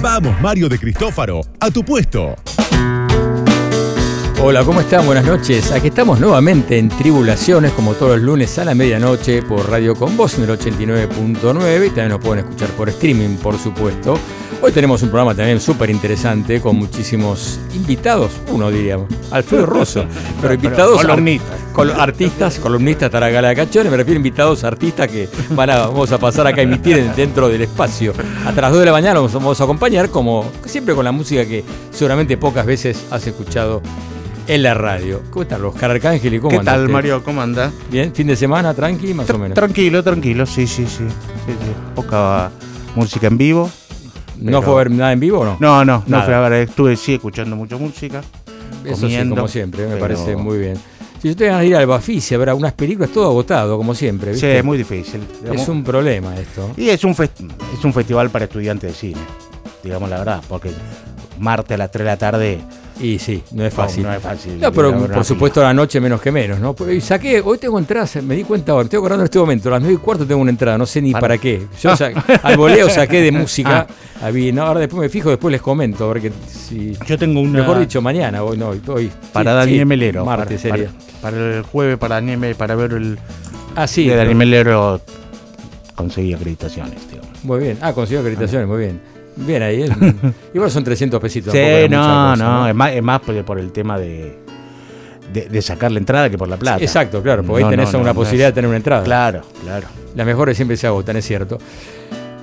Vamos, Mario de Cristófaro, a tu puesto. Hola, ¿cómo están? Buenas noches. Aquí estamos nuevamente en Tribulaciones, como todos los lunes a la medianoche por Radio Con Voz en el 89.9 y también nos pueden escuchar por streaming, por supuesto. Hoy tenemos un programa también súper interesante con muchísimos invitados, uno diríamos, Alfredo Rosso, pero invitados columnistas. col- artistas, columnistas Taragala de Cachones, me refiero a invitados artistas que van a, vamos a pasar acá a emitir en- dentro del espacio. Hasta las 2 de la mañana los vamos a acompañar, como siempre con la música que seguramente pocas veces has escuchado en la radio. ¿Cómo están Oscar Arcángel y cómo ¿Qué tal, andaste? Mario? ¿Cómo anda? Bien, fin de semana, tranqui, más o menos. Tranquilo, tranquilo, sí, sí, sí. Sí, sí. Poca música en vivo. ¿No fue a ver nada en vivo o no? No, no, no fui a ver, estuve sí escuchando mucha música. Eso sí, comiendo, como siempre, me parece muy bien. Si ustedes van a ir al Bafisi a ver algunas películas, todo agotado, como siempre. Sí, es muy difícil. digamos. Es un problema esto. Y es un, es un festival para estudiantes de cine, digamos la verdad, porque martes a las 3 de la tarde Y sí, no es fácil. No, no es fácil. No, pero por supuesto la noche menos que menos, ¿no? Y saqué, hoy tengo entradas, me di cuenta ahora, estoy acordando en este momento, a las 9 y cuarto tengo una entrada, no sé ni Para- para, qué. Yo sa- al voleo saqué de música, Ah. había- no, ahora después me fijo, después les comento, a ver que si... Yo tengo una. Mejor dicho, mañana, hoy no, hoy. Para sí, Daniel sí, Melero. Martes para, sería. Para, para el jueves, para Daniel Me- para ver el. Ah, sí. de Daniel Melero conseguí acreditaciones, digamos. Muy bien. Ah, consiguió acreditaciones, muy bien. Bien ahí. ¿eh? Igual son 300 pesitos. Sí, no, cosa, no, es más, es más por, el tema de, de, de sacar la entrada que por la plata. Exacto, claro, porque No, ahí tenés no, una posibilidad es- de tener una entrada. Claro, claro. Las mejores siempre se agotan, es cierto.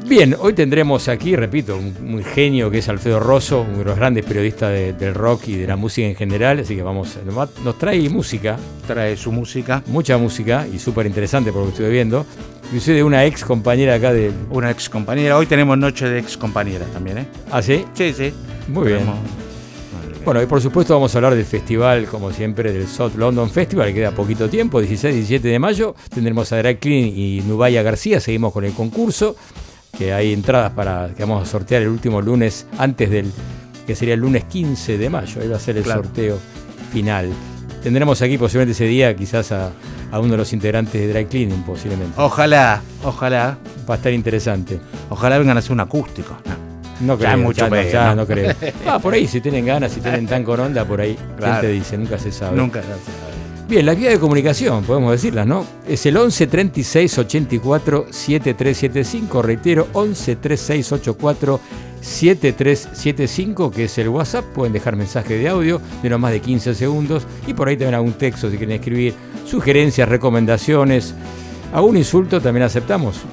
Bien, hoy tendremos aquí, repito, un, un genio que es Alfredo Rosso, uno de los grandes periodistas de- del rock y de la música en general, así que vamos, nos trae música, Trae su música. mucha música y súper interesante por lo que estuve viendo. Inclusive de una ex compañera acá de... Una ex compañera. Hoy tenemos noche de ex compañeras también, ¿eh? ¿Ah, sí? Sí, sí. Muy bien. Bueno, y por supuesto vamos a hablar del festival, como siempre, del South London Festival, que queda poquito tiempo, 16 y 17 de mayo. Tendremos a Drag Clean y Nubaya García, seguimos con el concurso, que hay entradas para que vamos a sortear el último lunes, antes del, que sería el lunes 15 de mayo, ahí va a ser el Claro. sorteo final. Tendremos aquí posiblemente ese día quizás a, a uno de los integrantes de Dry Cleaning, posiblemente. Ojalá, ojalá, Va a estar interesante. ojalá vengan a hacer un acústico. No. No Ya creo, es mucho ya, no, ya ¿no? no creo. Ah, por ahí, si tienen ganas, si tienen tan con onda, por ahí, Claro. ¿quién te dice? Nunca se sabe. Nunca. Bien, las vías de comunicación, podemos decirlas, ¿no? Es el 11 36 84 7375, reitero, 11 36 84 7375, que es el WhatsApp, pueden dejar mensaje de audio de no más de 15 segundos y por ahí también algún texto si quieren escribir sugerencias, recomendaciones, algún insulto también aceptamos.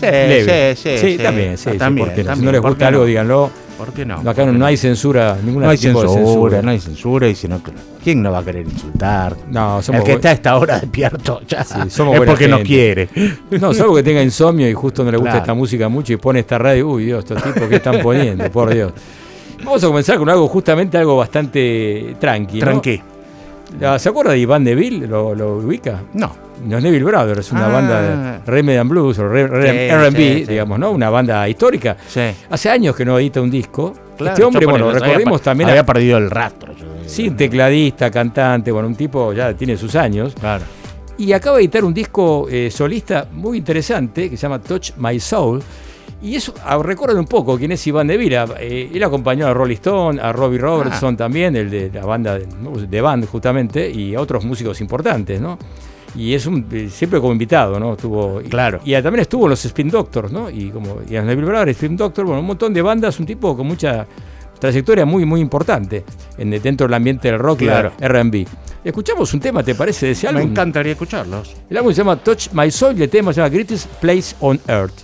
Sí, Leve. sí, sí, sí. también, sí, Ah, sí, también, ¿por qué no? Si no les ¿por gusta algo, no? díganlo. ¿Por qué no? Acá no, no hay censura, ningún No hay tipo censura, de censura. no hay censura, y si no, ¿quién no va a querer insultar? No, somos El que está a esta hora despierto ya Sí, somos es porque no quiere. No, salvo que tenga insomnio y justo no le gusta Claro. esta música mucho y pone esta radio. Uy, Dios, estos tipos que están poniendo, por Dios. Vamos a comenzar con algo, justamente algo bastante tranqui. Tranqui. ¿Se acuerda de Iván Neville? ¿Lo, lo ubica? No. Los Neville Brothers, es una Ah. banda de and Blues o R&B, sí, sí. digamos, ¿no? Una banda histórica. Sí. Hace años que no edita un disco. Claro, este hombre, yo bueno, recordemos había, también... Había a- perdido el rastro. yo- sí, tecladista, cantante, bueno, un tipo ya tiene sus años. Claro. Y acaba de editar un disco eh, solista muy interesante que se llama Touch My Soul. Y eso, ah, recuerden un poco quién es Iván de Vila. Eh, él acompañó a Rolling Stone, a Robbie Robertson también, el de la banda de, Band justamente, y a otros músicos importantes, ¿no? Y es un, eh, siempre como invitado, ¿no? Estuvo, y- Claro. Y, también estuvo en los Spin Doctors, ¿no? Y como y en Neville Brothers, Spin Doctor, bueno, un montón de bandas, un tipo con mucha trayectoria muy, muy importante en, dentro del ambiente del rock Claro. y R&B. Escuchamos un tema, ¿te parece, de ese Me álbum? encantaría escucharlos. El álbum se llama Touch My Soul y el tema se llama Greatest Place on Earth.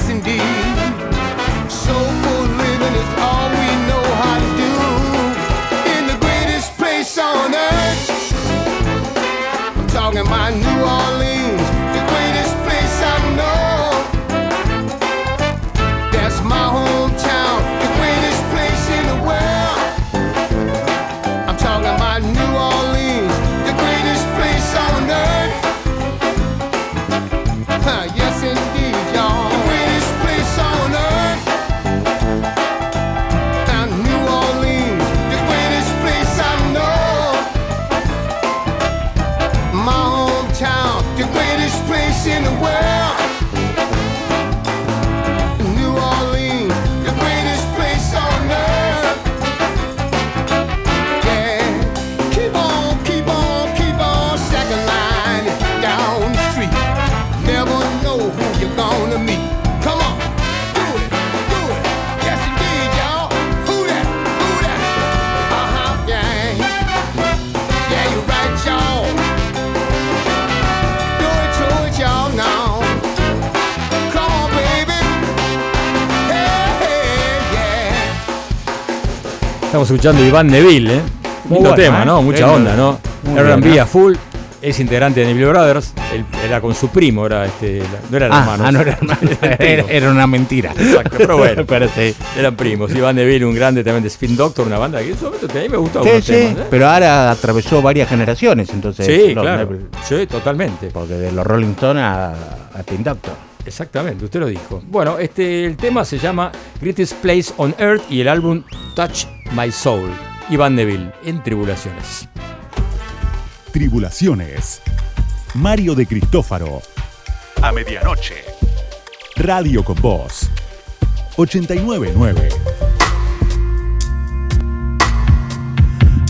Yes indeed. Soulful living is all we know how to do. In the greatest place on earth, I'm talking about New Orleans, Estamos escuchando Iván Neville, ¿eh? Muy Lindo bueno, tema, ¿eh? ¿no? Mucha Lindo. onda, ¿no? Muy R&B bien, ¿eh? a full. Es integrante de Neville Brothers. Él era con su primo, era este, no eran Ah, hermanos. ah, no era, hermano. Era, una mentira. Exacto, pero bueno. Pero sí. Eran primos. Iván Neville, un grande también de Spin Doctor, una banda que momento que a mí me gustó. Sí, sí, temas, ¿eh? pero ahora atravesó varias generaciones, entonces. Sí, los claro. Neville, Sí, totalmente. porque de los Rolling Stones a, a Pin Doctor. Exactamente, usted lo dijo. Bueno, este, el tema se llama Greatest Place on Earth y el álbum Touch My Soul. Iván Neville, en Tribulaciones. Tribulaciones. Mario de Cristófaro. A medianoche. Radio con Voz. 899.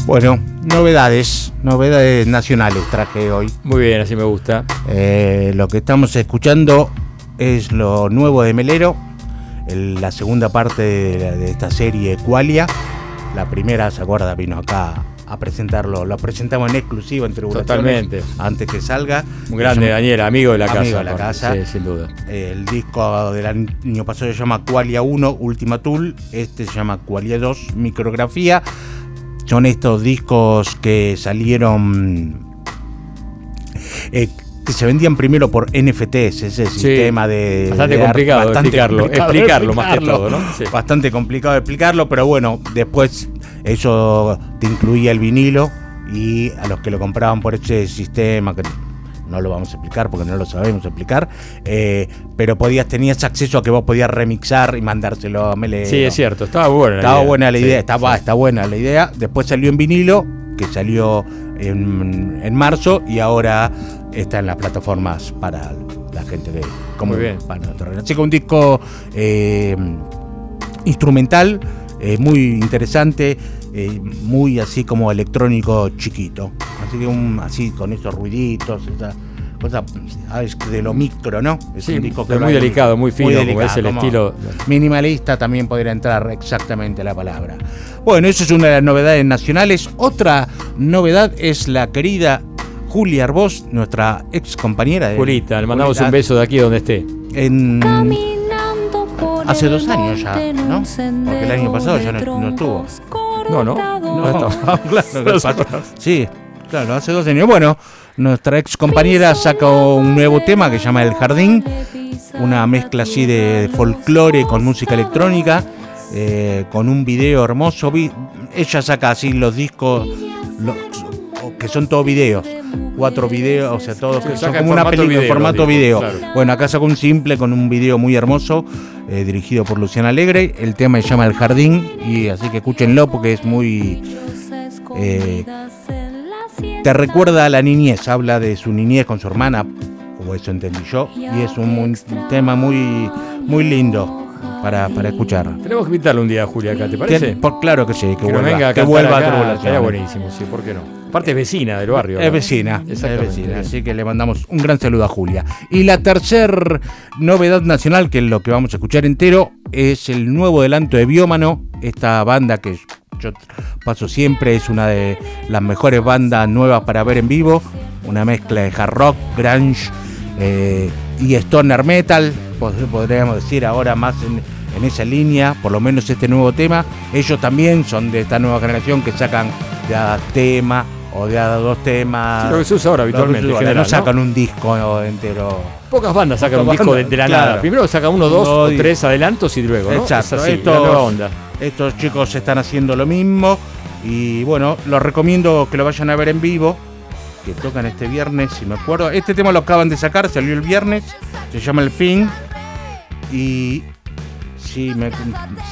Bueno, novedades, novedades nacionales traje hoy. Muy bien, así me gusta. Eh, lo que estamos escuchando es lo nuevo de Melero, el- la segunda parte de, la- de esta serie Qualia. La primera, ¿se acuerda? Vino acá a presentarlo. Lo presentamos en exclusiva en Tribulaciones. Totalmente. Antes que salga. Un grande Daniel, amigo de la Amigo casa. de la casa. Sí, sin duda. El disco del año pasado se llama Qualia 1 Ultima Tool, este se llama Qualia 2 Micrografía. Son estos discos que salieron eh, que se vendían primero por NFTs, ese sistema de Bastante de complicado bastante explicarlo, complicado explicarlo más que todo, ¿no? Sí. Bastante complicado de explicarlo, pero bueno, después eso te incluía el vinilo y a los que lo compraban por ese sistema que no lo vamos a explicar porque no lo sabemos explicar, eh, pero podías tenías acceso a que vos podías remixar y mandárselo a Mele. Sí, es cierto, estaba buena. la Estaba idea. buena la Sí, idea, estaba, sí. está buena la idea. Después salió en vinilo, que salió en, en marzo y ahora está en las plataformas para la gente que como Muy bien. para. Así que un disco eh, instrumental, eh, muy interesante, eh, muy así como electrónico chiquito. Así que un, así con esos ruiditos, esa cosa ah, es de lo micro, ¿no? Es Sí, un disco pero va muy delicado, muy fino, como delicado, es el como- estilo. Minimalista también podría entrar exactamente la palabra. Bueno, eso es una de las novedades nacionales. Otra novedad es la querida Julia Arbós, nuestra ex compañera de Julita, le mandamos Julita, un beso de aquí donde esté. En, Hace dos años ya, ¿no? Porque el año pasado ya no, no estuvo. No, no. No, claro. Sí, claro, hace dos años. Bueno, nuestra ex compañera sacó un nuevo tema que se llama El Jardín, una mezcla así de folclore con música electrónica, eh, con un video hermoso. Ella saca así los discos, lo- que son todos videos, cuatro videos, o sea, todos que son como una película en video, formato digo, video. claro. Bueno, acá sacó un simple con un video muy hermoso, eh, dirigido por Luciana Alegre. El tema se llama El Jardín, y así que escúchenlo porque es muy eh, te recuerda a la niñez, habla de su niñez con su hermana, o eso entendí yo, y es un, un tema muy, muy lindo para, para escuchar. Tenemos que invitarle un día a Julia acá, ¿te parece? Por- claro que sí, que, que vuelva, venga a que vuelva a acá, Tribulaciones. estaría buenísimo, sí, ¿por qué no? Aparte es vecina del barrio. Es vecina, es vecina, así que le mandamos un gran saludo a Julia. Y la tercer novedad nacional, que es lo que vamos a escuchar entero, es el nuevo adelanto de Biómano, esta banda que yo paso siempre, es una de las mejores bandas nuevas para ver en vivo, una mezcla de hard rock, grunge eh, y stoner metal, podríamos decir ahora más en, en esa línea, por lo menos este nuevo tema. Ellos también son de esta nueva generación que sacan de a tema o de dos temas. Sí, lo que se usa ahora habitualmente, usa, general, no ¿no? sacan un disco entero. Pocas bandas sacan un disco de, bandas, de la claro. nada. Primero sacan uno, dos No, o tres adelantos y luego, ¿no? Exacto, Es así, estos- la nueva onda. Estos chicos están haciendo lo mismo y bueno, los recomiendo que lo vayan a ver en vivo, que tocan este viernes, si me acuerdo. Este tema lo acaban de sacar, salió el viernes, se llama El Fin y si me,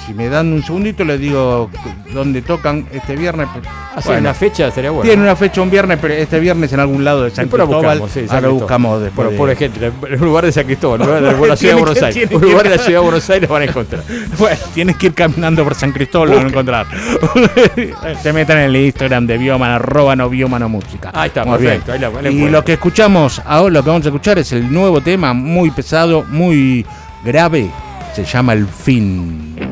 si me dan un segundito les digo dónde tocan este viernes. Hacer Bueno, una fecha estaría bueno. Tienen una fecha un viernes, pero este viernes en algún lado de San Cristóbal. buscamos, sí, San Cristóbal. buscamos después. Bueno, de- pobre gente, en un lugar de San Cristóbal, en un lugar de la ciudad de Buenos Aires. lugar de la ciudad de Buenos Aires van a encontrar. Bueno, tienes que ir caminando por San Cristóbal, lo van a encontrar. Se metan en el Instagram de Bioman, arroba no Biomano Música. Ahí está, Muy perfecto, ahí la- ahí la y lo que escuchamos ahora, lo que vamos a escuchar es el nuevo tema, muy pesado, muy grave. Se llama El Fin.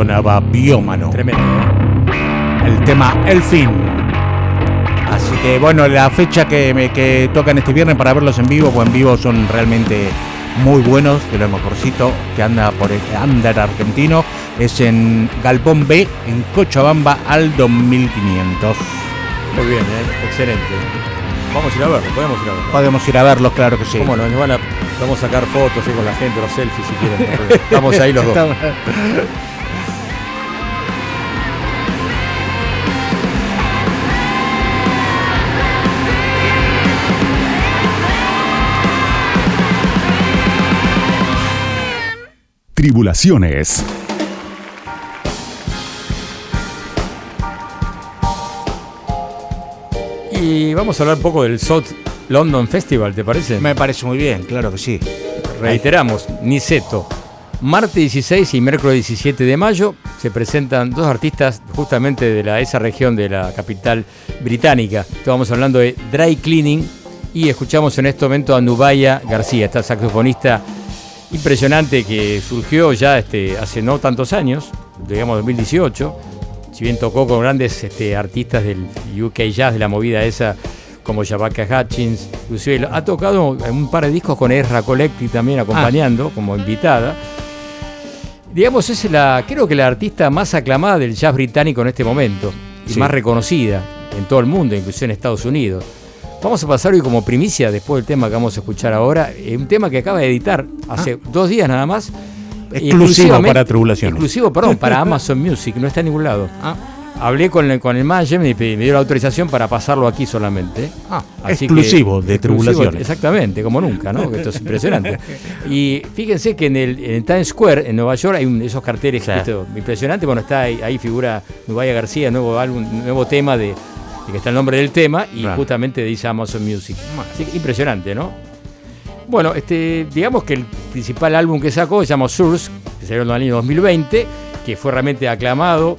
Sonaba Biómano. Tremendo. ¿eh? El tema El Fin. Así que bueno, la fecha que, me, que tocan este viernes para verlos en vivo, pues en vivo son realmente muy buenos, de lo mejorcito que anda por el andar argentino, es en Galpón B, en Cochabamba, al 2500. Muy bien, ¿eh? excelente. Vamos a ir a verlo, podemos ir a verlo. Podemos ir a verlos, claro que sí. ¿Cómo no? Nos van a, vamos a sacar fotos ahí con la gente, los selfies si quieren. Estamos ahí los dos. Tribulaciones. Y vamos a hablar un poco del South London Festival, ¿te parece? Me parece muy bien, claro que sí. Reiteramos, Niceto. Martes 16 y miércoles 17 de mayo se presentan dos artistas justamente de la, esa región de la capital británica. Estamos hablando de Dry Cleaning y escuchamos en este momento a Nubaya García, esta saxofonista impresionante que surgió ya este, hace no tantos años, digamos 2018. Si bien tocó con grandes este, artistas del UK Jazz, de la movida esa, como Shabaka Hutchins, inclusive ha tocado en un par de discos con Ezra Collecti también acompañando como invitada. Digamos, es la, creo que la artista más aclamada del jazz británico en este momento y Sí. más reconocida en todo el mundo, incluso en Estados Unidos. Vamos a pasar hoy como primicia, después del tema que vamos a escuchar ahora, un tema que acaba de editar hace dos días nada más. Exclusivo para Tribulaciones. Exclusivo, perdón, para Amazon Music, no está en ningún lado. Ah, Hablé con el, con el manager y me dio la autorización para pasarlo aquí solamente. ah, Así exclusivo que- de exclusivo, Tribulaciones. Exactamente, como nunca, ¿no? Esto es impresionante. Y fíjense que en el, en Times Square, en Nueva York, hay un- esos carteles impresionantes. Bueno, está ahí, ahí figura Nubaya García, nuevo álbum, nuevo tema de que está el nombre del tema y Claro. justamente dice Amazon Music. Así que impresionante, ¿no? Bueno, este, digamos que el principal álbum que sacó se llama Source, que salió en el año 2020, que fue realmente aclamado.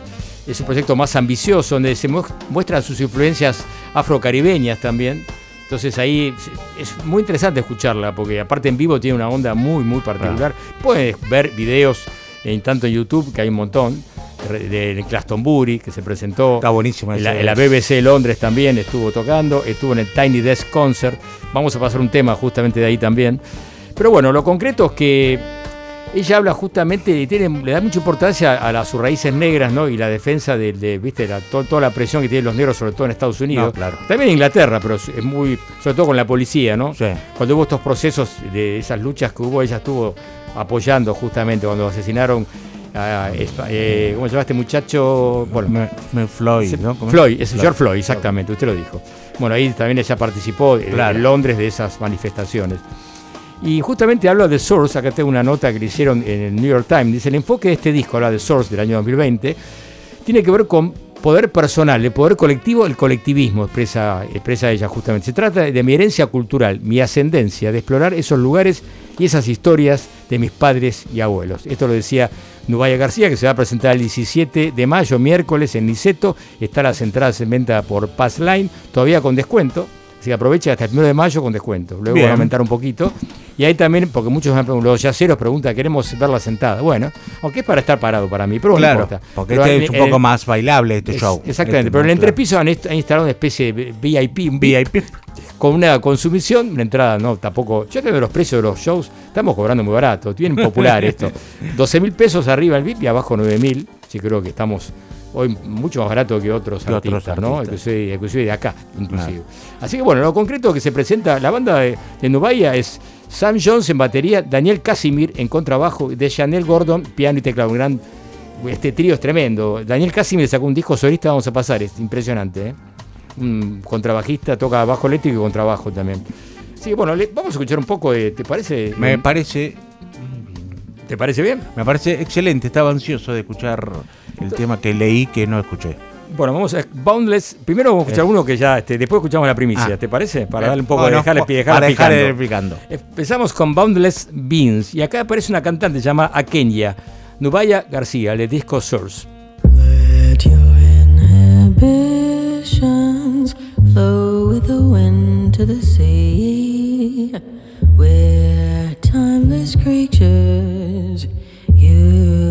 Es un proyecto más ambicioso, donde se mu- muestran sus influencias afrocaribeñas también. Entonces ahí es muy interesante escucharla, porque aparte en vivo tiene una onda muy, muy particular. Puedes ver videos en tanto en YouTube, que hay un montón, de, Glastonbury, que se presentó. Está buenísimo En la, ese. en la BBC de Londres también estuvo tocando, estuvo en el Tiny Desk Concert. Vamos a pasar un tema justamente de ahí también. Pero bueno, lo concreto es que ella habla justamente, y tiene, le da mucha importancia a, las sus raíces negras, ¿no? Y la defensa de, de, viste, la- to- toda la presión que tienen los negros, sobre todo en Estados Unidos. No, claro. También en Inglaterra, pero es muy, sobre todo con la policía, ¿no? Sí. Cuando hubo estos procesos de esas luchas que hubo, ella estuvo apoyando justamente cuando asesinaron a, Espa- eh, ¿cómo se llama este muchacho? Bueno, Me- me- Floyd, ¿no? Floyd, es George Floyd, exactamente, usted lo dijo. Bueno, ahí también ella participó Claro. en Londres de esas manifestaciones. Y justamente habla de Source, acá tengo una nota que le hicieron en el New York Times, dice, el enfoque de este disco, habla de Source del año 2020, tiene que ver con poder personal, el poder colectivo, el colectivismo, expresa, expresa ella justamente. Se trata de mi herencia cultural, mi ascendencia, de explorar esos lugares y esas historias de mis padres y abuelos. Esto lo decía Nubaya García, que se va a presentar el 17 de mayo, miércoles, en Niceto. Está las entradas en venta por Passline, todavía con descuento. Así que aprovecha hasta el 1 de mayo con descuento. Luego Bien. va a aumentar un poquito. Y ahí también, porque muchos me han preguntado, los yaceros preguntan, queremos verla sentada. Bueno, aunque es para estar parado para mí, pero bueno, no Claro, importa. porque Pero este es un poco más bailable este es- show. Exactamente, Este, pero en el claro. entrepiso han, inst- han instalado una especie de VIP, un VIP, VIP. con una consumición, una entrada, no, tampoco. Yo creo que los precios de los shows estamos cobrando muy barato, bien popular esto. 12 mil pesos arriba el VIP y abajo 9 mil. Sí, creo que estamos hoy mucho más barato que otros Que otros artistas, ¿no? artistas. Inclusive, inclusive de acá, inclusive. Así que bueno, lo concreto que se presenta, la banda de, de Nubaya es Sam Jones en batería, Daniel Casimir en contrabajo, de Chanel Gordon, piano y teclado. Un gran, este trío es tremendo. Daniel Casimir sacó un disco solista, vamos a pasar, es impresionante, ¿eh? Un contrabajista, toca bajo eléctrico y contrabajo también. Así que bueno, le- vamos a escuchar un poco de, ¿te parece? Me parece, ¿Te parece bien? me parece excelente. Estaba ansioso de escuchar el tema que leí que no escuché. Bueno, vamos a Boundless. Primero vamos a escuchar uno que ya, este, después escuchamos la primicia, Ah. ¿te parece? Para darle un poco Bueno, de dejarle, po- dejarla para dejar picando. picando. Empezamos con Boundless Beans y acá aparece una cantante llamada Akenya, Nubaya García, de disco Source. Let your inhibitions flow with the wind to the sea. We're timeless creatures, you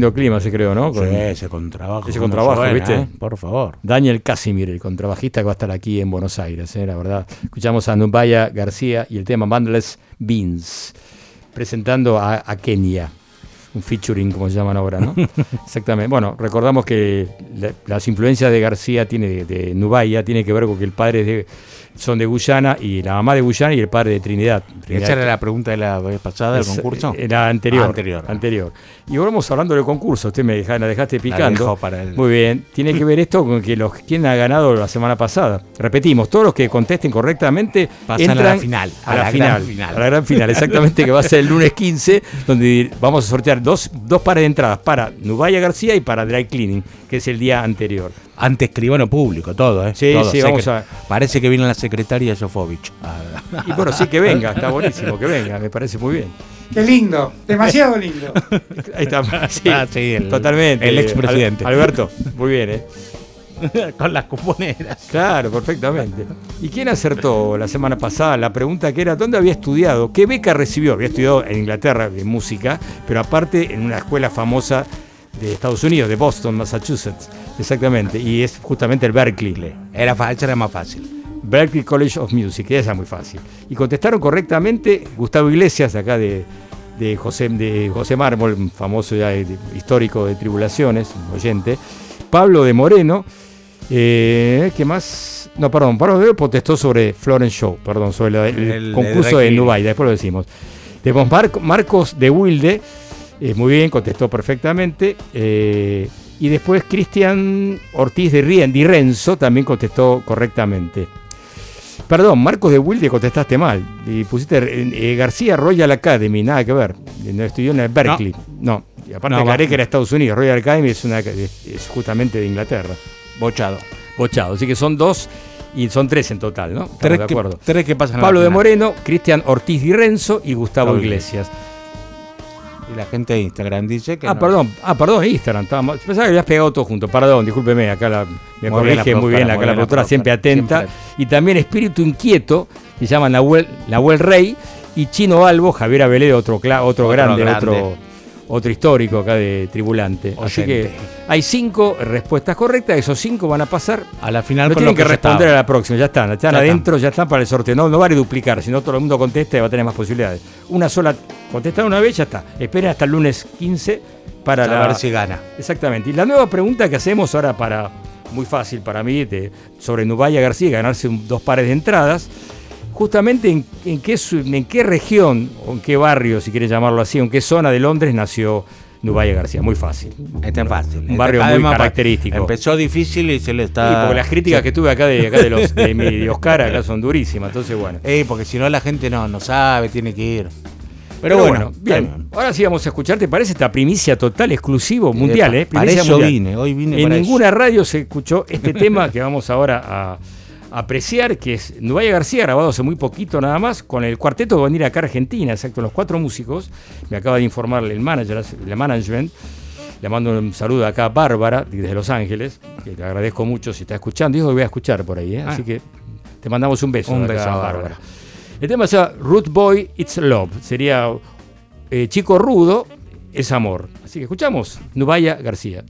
lindo clima se creó, ¿no? Con Sí, ese contrabajo. ese contrabajo, suena, ¿viste? ¿eh? Por favor. Daniel Casimir, el contrabajista que va a estar aquí en Buenos Aires, ¿eh? la verdad. Escuchamos a Nubaya García y el tema Bandless Beans, presentando a, a Kenia. Un featuring, como se llaman ahora, ¿no? Exactamente. Bueno, recordamos que la- las influencias de García tiene de, de Nubaya tiene que ver con que el padre de, son de Guyana y la mamá de Guyana y el padre de Trinidad. Trinidad Esa era la pregunta de la vez pasada del concurso. Era anterior. Ah, anterior. anterior. Y volvemos hablando del concurso. Usted me deja- la dejaste picando. dejó para el- Muy bien. Tiene que ver esto con que los quien ha ganado la semana pasada. Repetimos, todos los que contesten correctamente Pasan a la final, A, a la, la final, gran final. A la gran final, exactamente, que va a ser el lunes 15, donde vamos a sortear dos, dos pares de entradas para Nubaya García y para Dry Cleaning, que es el día anterior. Ante escribano público, todo, ¿eh? Sí, Todo. sí, vamos que a- Parece que viene la secretaria Sofovich. Ah, Y bueno, sí que venga, está buenísimo que venga, me parece muy bien. Qué lindo, demasiado lindo. Ahí está, sí, Ah, sí, el- totalmente. el expresidente. Al- Alberto, muy bien, ¿eh? Con las cuponeras. Claro, perfectamente. ¿Y quién acertó la semana pasada la pregunta que era dónde había estudiado? ¿Qué beca recibió? Había estudiado en Inglaterra de música, pero aparte en una escuela famosa de Estados Unidos, de Boston, Massachusetts. Exactamente. Y es justamente el Berkeley. Era, era más fácil. Berkeley College of Music, esa es muy fácil. Y contestaron correctamente Gustavo Iglesias, acá de, de José, de José Mármol, famoso ya de- histórico de Tribulaciones, oyente. Pablo de Moreno, eh, ¿qué más? No, perdón, Pablo de Moreno protestó sobre Florence Show, perdón, sobre la- el, El de concurso Drag de. Nubai, después lo decimos. Mar- Marcos de Wilde, eh, muy bien, contestó perfectamente. eh, y después Cristian Ortiz de Rien, Di Renzo también contestó correctamente. Perdón, Marcos de Wilde contestaste mal. Y pusiste eh, eh, García Royal Academy, nada que ver. No estudió en el Berkeley. No. Y aparte No, aclaré que era Estados Unidos. Royal Academy es, una, es, justamente de Inglaterra. Bochado. Bochado. Así que son dos y son tres en total, ¿no? Estamos Tres de que, acuerdo. tres que pasan Pablo de. Moreno, Cristian Ortiz Di Renzo y Gustavo Iglesias. Y la gente de Instagram dice que. Ah, no. perdón, ah, perdón, Instagram. Estábamos, pensaba que habías pegado todo junto. Perdón, discúlpeme, acá la, me Muy corrige muy bien acá la productora, siempre atenta. siempre. Y también Espíritu Inquieto, que se llama Nahuel, Nahuel Rey, y Chino Albo, Javier Abelé, otro, otro, Otro grande, grande. otro otro histórico acá de Tribulante. Así que hay cinco respuestas correctas, esos cinco van a pasar. A la final No tienen que responder estaba. a la próxima, ya están, están Ya adentro, ya están para el sorteo. No, no vale duplicar, si no todo el mundo contesta y va a tener más posibilidades. Una sola, contestar una vez, ya está. Esperen hasta el lunes 15 para A la, ver si gana. Exactamente. Y la nueva pregunta que hacemos ahora para, muy fácil para mí, de- sobre Nubaya García, ganarse un- dos pares de entradas, justamente en, en qué, en qué región, o en qué barrio, si quieres llamarlo así, o en qué zona de Londres nació Nubaya García. Muy fácil. Este es fácil. Un barrio muy característico. Empezó difícil y se le Y está. porque las críticas que tuve acá de, acá de, los, de, mi- de Oscar acá son durísimas, entonces bueno. Eh, porque si no la gente no, no sabe, tiene que ir. Pero, Pero bueno, bueno, bien. Ahora sí vamos a escuchar, ¿te parece esta primicia total, exclusivo, mundial? Eh, eh? para Primicia eso mundial. vine, hoy vine En para eso. ninguna radio se escuchó este tema que vamos ahora a apreciar, que es Nubaya García, grabado hace muy poquito nada más, con el cuarteto que va a venir acá a Argentina, exacto, los cuatro músicos. Me acaba de informar el manager, el management. Le mando un saludo acá a Bárbara, desde Los Ángeles, que le agradezco mucho si está escuchando. Dijo que voy a escuchar por ahí, ¿eh? Ah. así que te mandamos un beso. Un beso a Bárbara. Bárbara. El tema se llama Root Boy, It's Love. Sería eh, Chico Rudo, es amor. Así que escuchamos Nubaya García.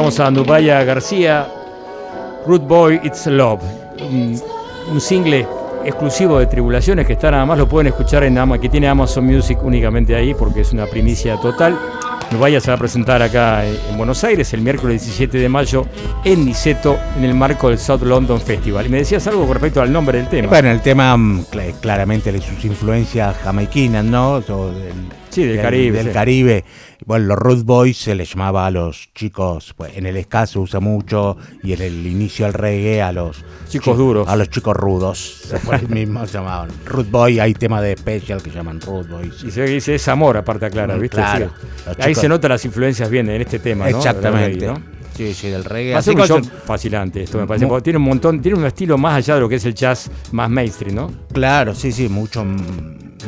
Escuchamos a Nubaya García, Root Boy It's Love, un, un single exclusivo de Tribulaciones que está nada más lo pueden escuchar en Ama, que tiene Amazon Music únicamente ahí porque es una primicia total. Nubaya se va a presentar acá en Buenos Aires el miércoles 17 de mayo en Niceto en el marco del South London Festival. Y me decías algo con respecto al nombre del tema. Bueno, el tema mm, cl- claramente de sus influencias jamaiquinas, ¿no? O del, Sí, del Caribe, Del sí. Caribe. Bueno, los Root Boys se les llamaba a los chicos, pues en el ska se usa mucho y en el inicio del reggae a los Chicos duros. A los chicos rudos, después mismos se llamaban. Root Boy, hay temas de Special que llaman Root Boys. Y se dice es amor, aparte aclara, ¿viste? claro. Sí. Ahí se notan las influencias bien en este tema, ¿no? Exactamente. Del reggae, ¿no? Sí, sí, del reggae. Así que yo- fascinante esto, me parece. Porque tiene un montón, tiene un estilo más allá de lo que es el jazz más mainstream, ¿no? Claro, sí, sí, mucho,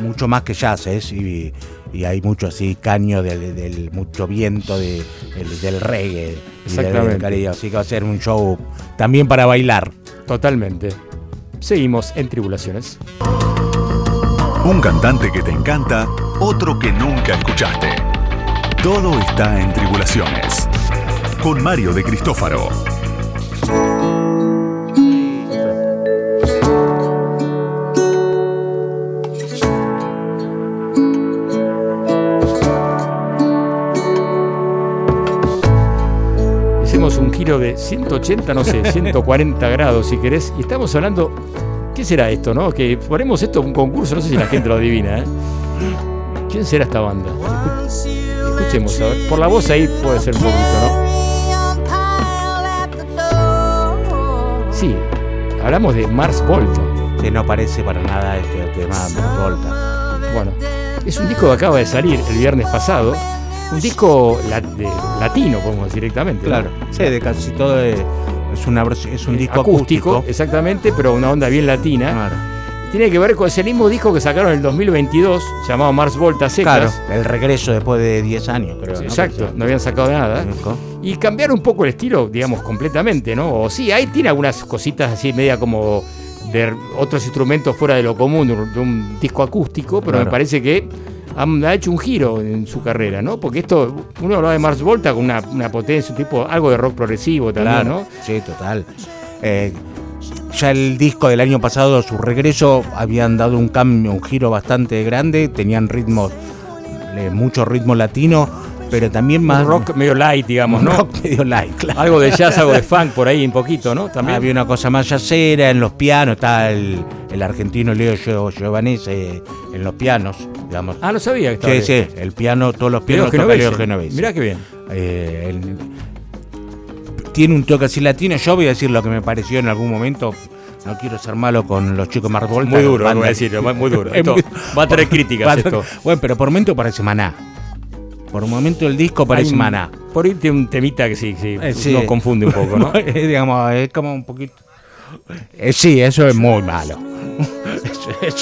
mucho más que jazz, ¿eh? y, y hay mucho así caño del, del- mucho viento de, del, del reggae y del- Exactamente. del Caribe, así que va a ser un show también para bailar. Totalmente. Seguimos en Tribulaciones. Un cantante que te encanta, otro que nunca escuchaste. Todo está en Tribulaciones. Con Mario de Cristófaro. Hicimos un giro de 180, no sé, 140 grados si querés. Y estamos hablando. ¿Qué será esto, no? Que ponemos esto un concurso, no sé si la gente lo adivina, ¿eh? ¿Quién será esta banda? Escu- Escuchemos, a ver. Por la voz ahí puede ser un poquito, ¿no? Sí, hablamos de Mars Volta. Que no parece para nada este tema de Volta. Bueno, es un disco que acaba de salir el viernes pasado. Un disco la- de- latino, podemos decir directamente. ¿no? Claro, sí, de casi todo es, es una es un disco acústico, acústico. exactamente, pero una onda bien latina. Claro, Tiene que ver con ese mismo disco que sacaron en el 2022, llamado Mars Volta claro, Secas. el regreso después de 10 años, creo. Sí, ¿no? Exacto, no habían sacado nada. Y cambiar un poco el estilo, digamos, completamente, ¿no? O sí, ahí tiene algunas cositas así, media como de otros instrumentos fuera de lo común, de un, de disco acústico, pero Claro. me parece que ha hecho un giro en su carrera, ¿no? Porque esto, uno hablaba de Mars Volta con una, una potencia, un tipo, algo de rock progresivo también, Claro, ¿no? sí, total. Eh, ya el disco del año pasado, su regreso, habían dado un cambio, un giro bastante grande, tenían ritmos, eh, mucho ritmo latino, pero también más Un rock medio light, digamos, ¿no? rock medio light, claro. Algo de jazz, algo de funk por ahí un poquito, ¿no? También. Había una cosa más yacera en los pianos, está el, el argentino Leo Gio- Giovanese en los pianos, digamos. Ah, no sabía que estaba sí, sí, el piano, todos los Leo pianos toca Genovese. Leo Genovese. Mirá qué bien. Eh, el- tiene un toque así latino. Yo voy a decir lo que me pareció en algún momento. No quiero ser malo con los chicos Volta. Muy duro, voy a decir, muy duro. Es Esto va a tener críticas esto. Bueno, pero por momento parece maná. Por un momento el disco parece maná. Por ahí tiene un temita que sí, sí, Eh, sí. nos confunde un poco, ¿no? Eh, digamos, es como un poquito. Eh, sí, eso es muy malo.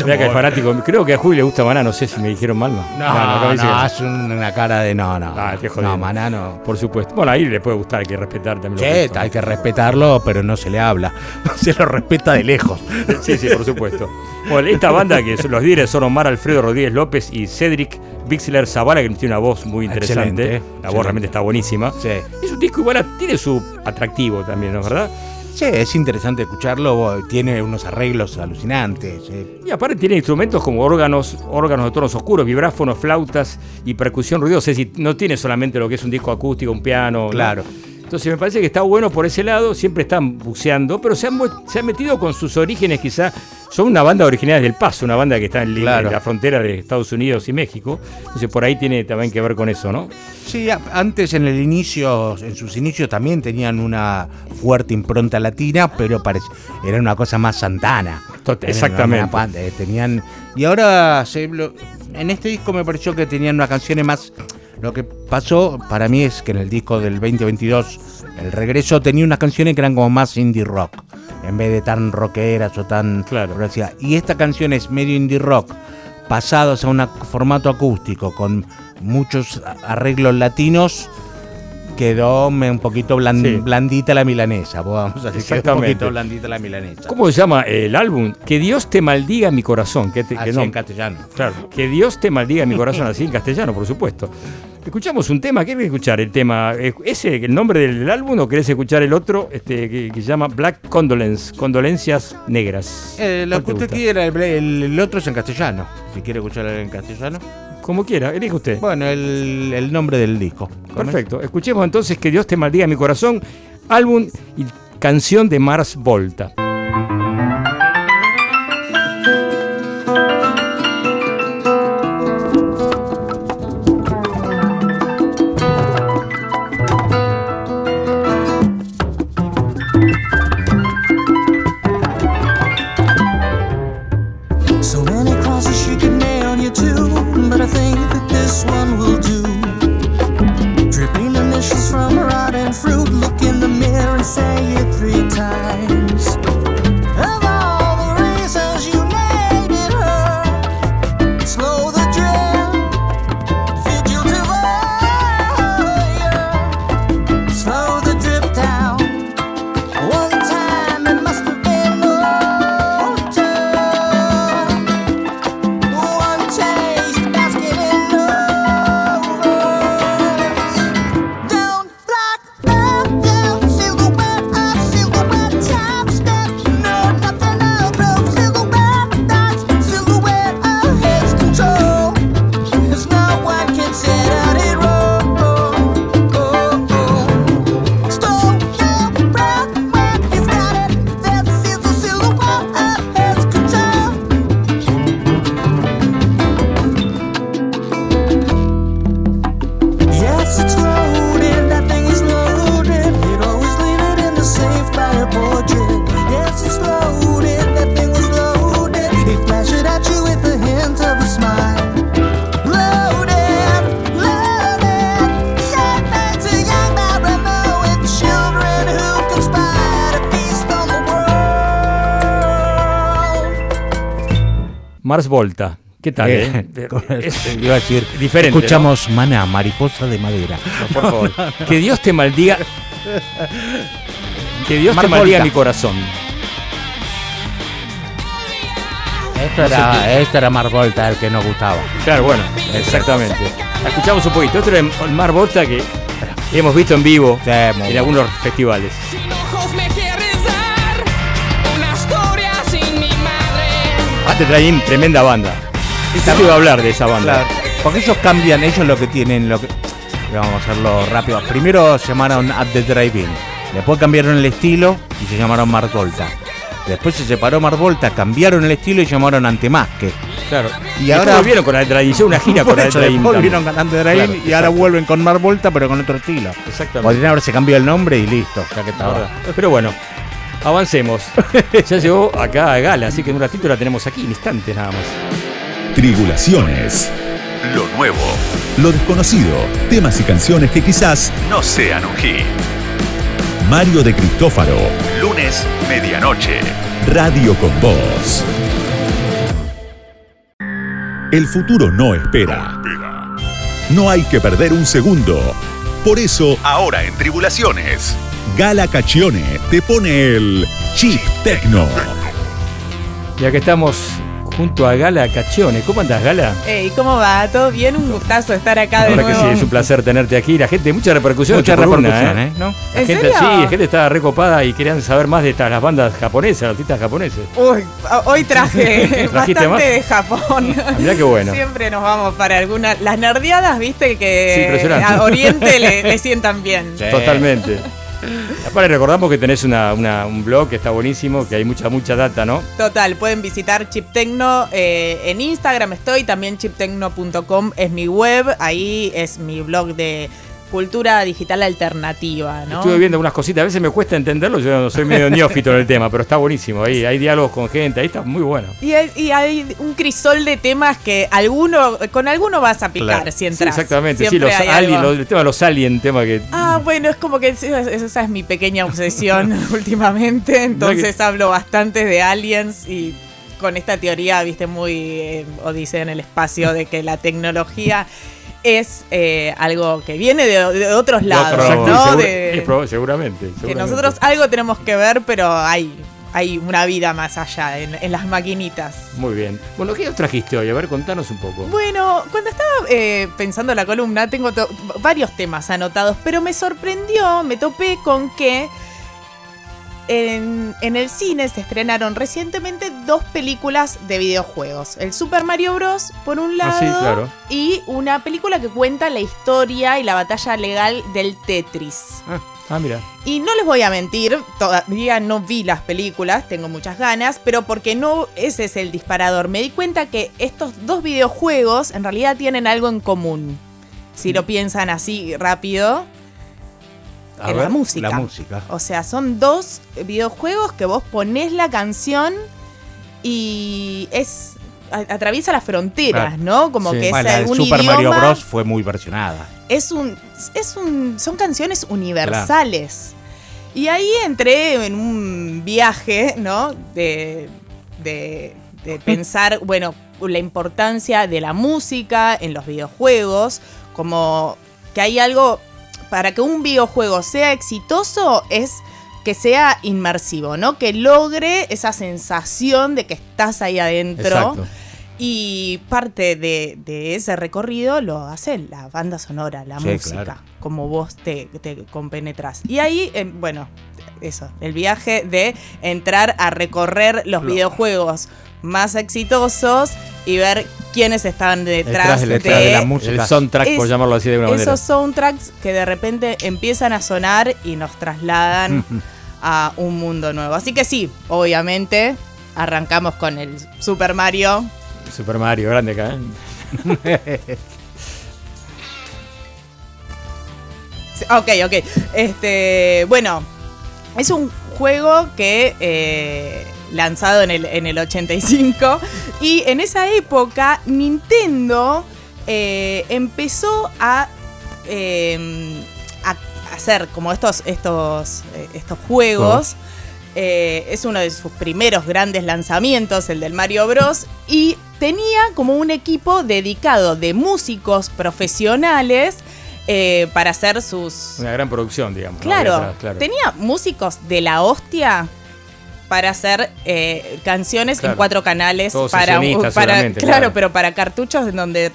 Mirá que el fanático, creo que a Julio le gusta Maná, no sé si me dijeron mal, ¿no? No, no, que- es una cara de no, no. Ah, no, maná no. Por supuesto. Bueno, ahí le puede gustar, hay que respetar también Sí, lo que hay que respetarlo, pero no se le habla. Se lo respeta de lejos. Sí, sí, por supuesto. Bueno, esta banda que son- los líderes son Omar Alfredo Rodríguez López y Cedric Bixler Zavala, que tiene una voz muy interesante. Excelente, La voz excelente. realmente está buenísima. Sí. Es un disco igual, tiene su atractivo también, ¿no es verdad? Sí, es interesante escucharlo. Tiene unos arreglos alucinantes. eh. Y aparte tiene instrumentos como órganos, órganos de tonos oscuros, vibráfonos, flautas y percusión ruidosa. Es decir, no tiene solamente lo que es un disco acústico, un piano. ¿no? Entonces me parece que está bueno por ese lado, siempre están buceando, pero se han, se han metido con sus orígenes quizá. Son una banda originaria del Paso, una banda que está en, li- Claro. en la frontera de Estados Unidos y México. Entonces por ahí tiene también que ver con eso, ¿no? Sí, antes en el inicio, en sus inicios también tenían una fuerte impronta latina, pero era una cosa más santana. Exactamente. una eh, tenían y ahora se en este disco me pareció que tenían unas canciones más. Lo que pasó para mí es que en el disco del 2022, el regreso tenía unas canciones que eran como más indie rock, en vez de tan rockeras o tan Claro. Y esta canción es medio indie rock, pasados a un formato acústico con muchos arreglos latinos. Quedó un poquito blan- Sí. blandita la milanesa, vamos a decir, un poquito blandita la milanesa. ¿Cómo se llama el álbum? Que Dios te maldiga mi corazón. Que, te- que Así no- en castellano. Claro, que Dios te maldiga mi corazón, así en castellano, por supuesto. Escuchamos un tema, ¿qué querés escuchar? El tema, ¿es ¿ese el nombre del álbum o querés escuchar el otro este, que, se llama Black Condolence, Condolencias Negras? Eh, lo ¿Cuál que te usted quiera, el, otro es en castellano. Si quiere escucharlo en castellano. Como quiera, elige usted. Bueno, el, el nombre del disco. Perfecto. Escuchemos entonces Que Dios te maldiga mi corazón, álbum y canción de Mars Volta. Mars Volta. ¿Qué tal? Eh, eh? es- iba a decir, diferente, Escuchamos Maná, mariposa de madera. ¿no? Por favor. Que Dios te maldiga. Que Dios Mars te maldiga Volta. mi corazón. Esto era, esto era Marvolta, el que nos gustaba. Claro, bueno, exactamente. Escuchamos un poquito. Esto era el Mar Volta que hemos visto en vivo Sí, en algunos festivales. Te traen tremenda banda. Te iba a hablar de esa banda. Claro, porque ellos cambian, ellos lo que tienen, lo que. Vamos a hacerlo rápido. Primero se llamaron At the Drive-In. Después cambiaron el estilo y se llamaron Marvolta. Después se separó Marvolta, cambiaron el estilo y llamaron Antemasque. Claro. Y Y ahora- volvieron con la tradición, una gira con la tradición. volvieron the Drive-In Claro, y ahora vuelven con Marvolta, pero con otro estilo. Exactamente. Podrían haberse cambiado el nombre y listo, ya que. Ahora, Pero bueno, avancemos. ya llegó acá a Gala, así que en un ratito la tenemos aquí, en instantes nada más. Tribulaciones. Lo nuevo. Lo desconocido. Temas y canciones que quizás no sean un hit. Mario de Cristófaro. Lunes, medianoche. Radio con Voz. El futuro no espera. No hay que perder un segundo. Por eso, ahora en Tribulaciones, Gala Caccione te pone el Chip Tecno. Ya que estamos junto a Gala Caccione. ¿Cómo andás, Gala? Ey, ¿cómo va? ¿Todo bien? Un gustazo estar acá de Ahora que nuevo. sí, es un placer tenerte aquí. La gente, mucha repercusión. Mucha columna, repercusión, ¿eh? ¿No? La ¿En gente, serio? sí, la gente estaba recopada y querían saber más de estas, las bandas japonesas, los artistas japoneses. Uy, hoy traje ¿Trajiste bastante más? de Japón. Mirá qué bueno. Siempre nos vamos para alguna. Las nerdeadas, viste, que a Oriente le, le sientan bien. Sí. Totalmente. Aparte recordamos que tenés una, un blog que está buenísimo, que hay mucha, mucha data, ¿no? Total, pueden visitar Chip Tecno eh, en Instagram estoy, también chiptecno.com es mi web, ahí es mi blog de cultura digital alternativa, ¿no? Estuve viendo unas cositas, a veces me cuesta entenderlo, yo soy medio neófito en el tema, pero está buenísimo. Ahí hay diálogos con gente, ahí está muy bueno. Y hay, y hay un crisol de temas que alguno, con alguno vas a picar Claro. si Sí, entras. exactamente, sí, Siempre los hay alien, los- el tema de los alien, tema que. Ah, bueno, es como que esa, esa es mi pequeña obsesión últimamente, entonces hablo bastante de aliens y con esta teoría, viste, muy eh, odisea en el espacio de que la tecnología es eh, algo que viene de, de otros lados, ¿no? segura- De- es prob- seguramente, que nosotros algo tenemos que ver, pero hay hay una vida más allá en, en las maquinitas. Muy bien. Bueno, ¿qué trajiste hoy? A ver, contanos un poco. Bueno, cuando estaba eh, pensando la columna, tengo varios temas anotados, pero me sorprendió, me topé con que en, en el cine se estrenaron recientemente dos películas de videojuegos. El Super Mario Bros. por un lado Ah, sí, claro. y una película que cuenta la historia y la batalla legal del Tetris. Ah, mira. Y no les voy a mentir, todavía no vi las películas, tengo muchas ganas, pero porque no ese es el disparador. Me di cuenta que estos dos videojuegos en realidad tienen algo en común. Si lo piensan así rápido, A en ver, la música. La música. O sea, son dos videojuegos que vos ponés la canción y es atraviesa las fronteras, Claro. ¿no? Como Sí. que es Bueno, un Super idioma, Mario Bros. fue muy versionada. es un es un son canciones universales. Y ahí entré en un viaje, ¿no? De, de, de pensar, bueno, la importancia de la música en los videojuegos, como que hay algo, para que un videojuego sea exitoso es que sea inmersivo, ¿no? Que logre esa sensación de que estás ahí adentro. Exacto. Y parte de, de ese recorrido lo hace la banda sonora, la Sí, música, claro. como vos te, te compenetras. Y ahí, eh, bueno, eso, el viaje de entrar a recorrer los Lo- videojuegos más exitosos y ver quiénes estaban detrás, Detrás, detrás de, de la música. El soundtrack, por llamarlo así de alguna manera. esos soundtracks que de repente empiezan a sonar y nos trasladan a un mundo nuevo. Así que sí, obviamente, arrancamos con el Super Mario. Super Mario, grande acá. ¿eh? Ok, ok. Este, bueno, es un juego que eh, lanzado en el, en el 85 y en esa época Nintendo eh, empezó a, eh, a hacer como estos, estos, eh, estos juegos. Eh, es uno de sus primeros grandes lanzamientos, el del Mario Bros. Y tenía como un equipo dedicado de músicos profesionales eh, para hacer sus... Una gran producción, digamos. ¿no? Claro, claro. tenía músicos de la hostia para hacer eh, canciones Claro. en cuatro canales Todos para, para seguramente, claro, claro. pero para cartuchos en donde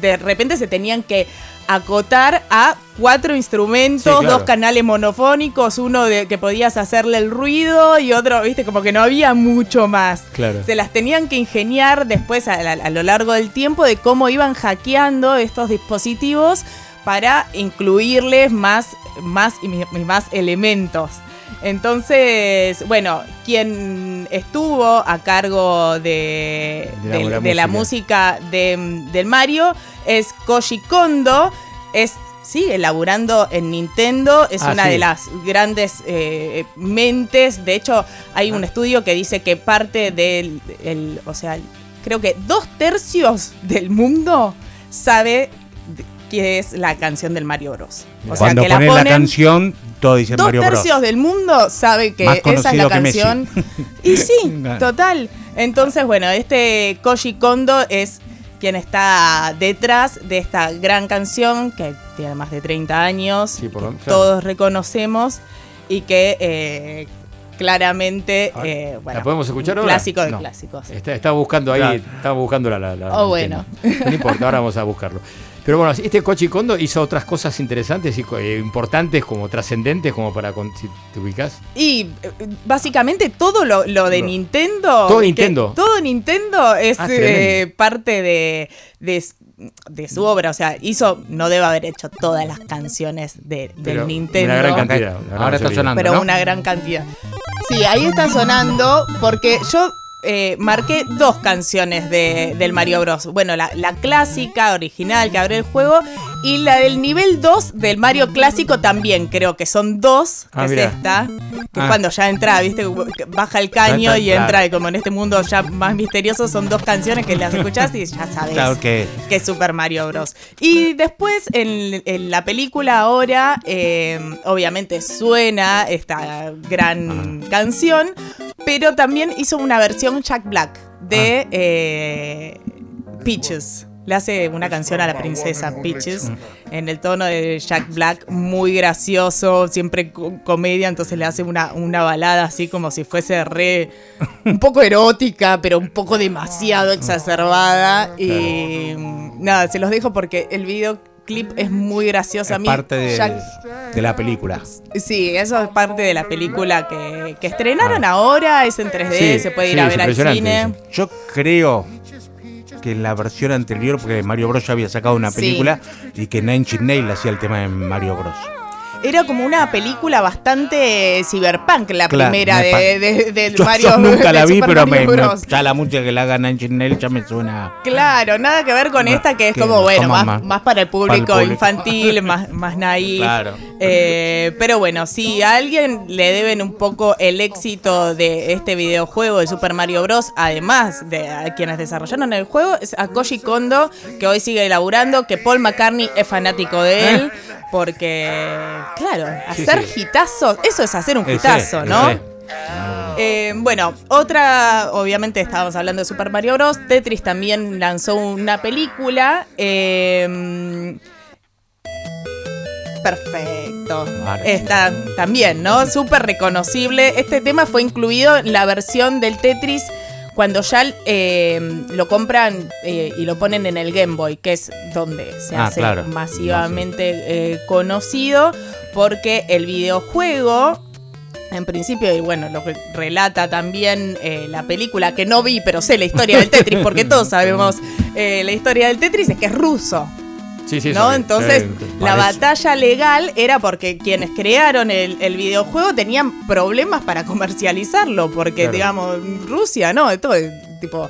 de repente se tenían que acotar a cuatro instrumentos, Sí, claro. dos canales monofónicos, uno de que podías hacerle el ruido y otro, viste, como que no había mucho más. Claro. Se las tenían que ingeniar después a, a- a lo largo del tiempo de cómo iban hackeando estos dispositivos para incluirles más, más y más elementos. Entonces, bueno, quien estuvo a cargo de, De la- de- de la música de- del Mario es Koji Kondo. Es, sigue laburando en Nintendo. Es Ah, una sí. de las grandes eh, mentes. De hecho, hay Ah. un estudio que dice que parte del. el- o sea, creo que dos tercios del mundo sabe qué es la canción del Mario Bros. O sea, Cuando que la la canción, todo dice Dos Mario Bros. tercios del mundo sabe que Más esa es la que Messi. canción. Y sí, total. Entonces, bueno, este Koji Kondo es quien está detrás de esta gran canción que tiene más de 30 años, Sí, por lo- que claro. todos reconocemos y que eh, claramente, eh, bueno, ¿La podemos escuchar ahora? clásico de No. clásicos. Está, está buscando ahí, Claro. estaba buscando la. la, la- Oh, bueno. No importa, ahora vamos a buscarlo. Pero bueno, este Kochi Kondo hizo otras cosas interesantes y eh, importantes, como trascendentes, como para. Si te ubicas. Y eh, básicamente todo lo, lo de Nintendo. Todo Nintendo. todo Nintendo es Ah, eh, parte de, de, de su obra. O sea, hizo, no debe haber hecho todas las canciones de, del Nintendo. Una gran cantidad. una gran Ahora está sonando. pero ¿no? una gran cantidad. Sí, ahí está sonando porque yo eh, marqué dos canciones de, del Mario Bros. Bueno, la, la clásica, original, que abre el juego, y la del nivel 2 del Mario clásico también, creo que son dos, que Ah, es mira. esta, que es Ah. cuando ya entra, viste, que baja el caño y claro. entra, y como en este mundo ya más misterioso, son dos canciones que las escuchás y ya sabes Claro que que es Super Mario Bros. Y después en, en la película ahora, eh, obviamente suena esta gran canción, pero también hizo una versión Jack Black de eh, Peaches. le hace una canción a la princesa Peaches en el tono de Jack Black, muy gracioso, siempre co- comedia, entonces le hace una, una balada así como si fuese re un poco erótica, pero un poco demasiado exacerbada. Y nada, se los dejo porque el videoclip es muy gracioso. a Es mí, parte de, Jack- de la película. Sí, eso es parte de la película que, que estrenaron ahora, es en 3D, Sí, se puede ir sí, a ver al cine. Yo creo que en la versión anterior, porque Mario Bros ya había sacado una Sí. película y que Nine Inch Nails hacía el tema de Mario Bros. Era como una película bastante cyberpunk, la Claro, primera me de, del Yo, Mario yo nunca la vi, pero me, me- ya la música que la haga Nine Inch Nails ya me suena. Claro, nada que ver con No, esta que es que como, bueno, más, más- más para el público para el público. infantil, más, más naif. Claro. Eh, pero bueno, si a alguien le deben un poco el éxito de este videojuego de Super Mario Bros., además de a quienes desarrollaron el juego, es a Koji Kondo, que hoy sigue elaborando, que Paul McCartney es fanático de él, porque, claro, hacer hitazos, eso es hacer un Ese, hitazo, ¿no? ese. Eh, bueno, otra, obviamente estábamos hablando de Super Mario Bros. Tetris también lanzó una película. eh, perfecto. Está también, ¿no? Súper reconocible. Este tema fue incluido en la versión del Tetris cuando ya eh, lo compran eh, y lo ponen en el Game Boy, que es donde se Ah, hace claro. masivamente eh, conocido, porque el videojuego en principio, y bueno, lo que relata también eh, la película, que no vi, pero sé la historia del Tetris, porque todos sabemos eh, la historia del Tetris, es que es ruso. Sí, sí, ¿no? sí. Entonces, Eh, la batalla legal era porque quienes crearon el, el videojuego tenían problemas para comercializarlo, porque, Claro. digamos, Rusia, ¿no? Esto es, tipo.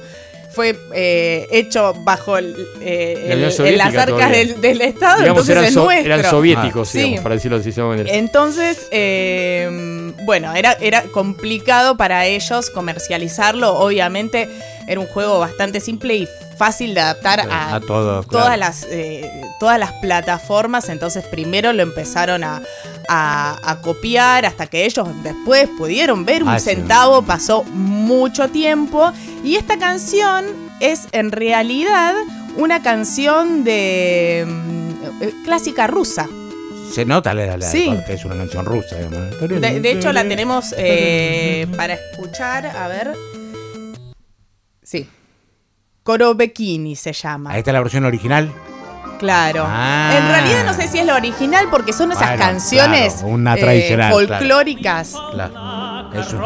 Fue eh, hecho bajo el, eh, La el- en las arcas del, del Estado, Digamos, entonces eran, es so- nuestro. eran soviéticos, Sí. digamos, para decirlo así. de esa manera. Entonces, eh, bueno, era, era complicado para ellos comercializarlo. Obviamente era un juego bastante simple y fácil de adaptar a, todas, claro. las, eh, todas las plataformas. Entonces primero lo empezaron a, a- a copiar hasta que ellos después pudieron ver un Ah, sí. centavo. Pasó mucho tiempo. Y esta canción es en realidad una canción de mm, eh, clásica rusa. Se nota la, la, Sí. es una canción rusa. De, de hecho, la tenemos eh, para escuchar. A ver. Sí. Korobekini se llama. Ahí está la versión original. Claro. Ah. En realidad no sé si es la original porque son esas Bueno, canciones claro, una eh, folclóricas. Claro. Eso.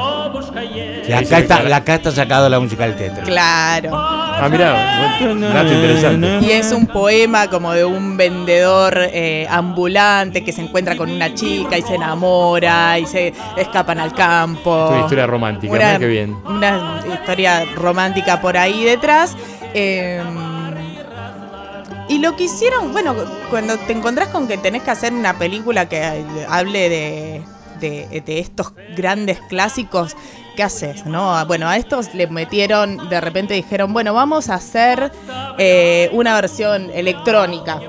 Y acá, está, acá está sacado la música del Tetris. Claro. Ah, mirá, dato interesante. Y es un poema como de un vendedor eh, ambulante que se encuentra con una chica y se enamora y se escapan al campo. Una historia romántica, Una- qué bien. Una historia romántica por ahí detrás. Eh, y lo que hicieron, bueno, cuando te encontrás con que tenés que hacer una película que hable de, de- de estos grandes clásicos, ¿qué haces? no? Bueno, a estos le metieron, de repente dijeron, bueno, vamos a hacer eh, una versión electrónica.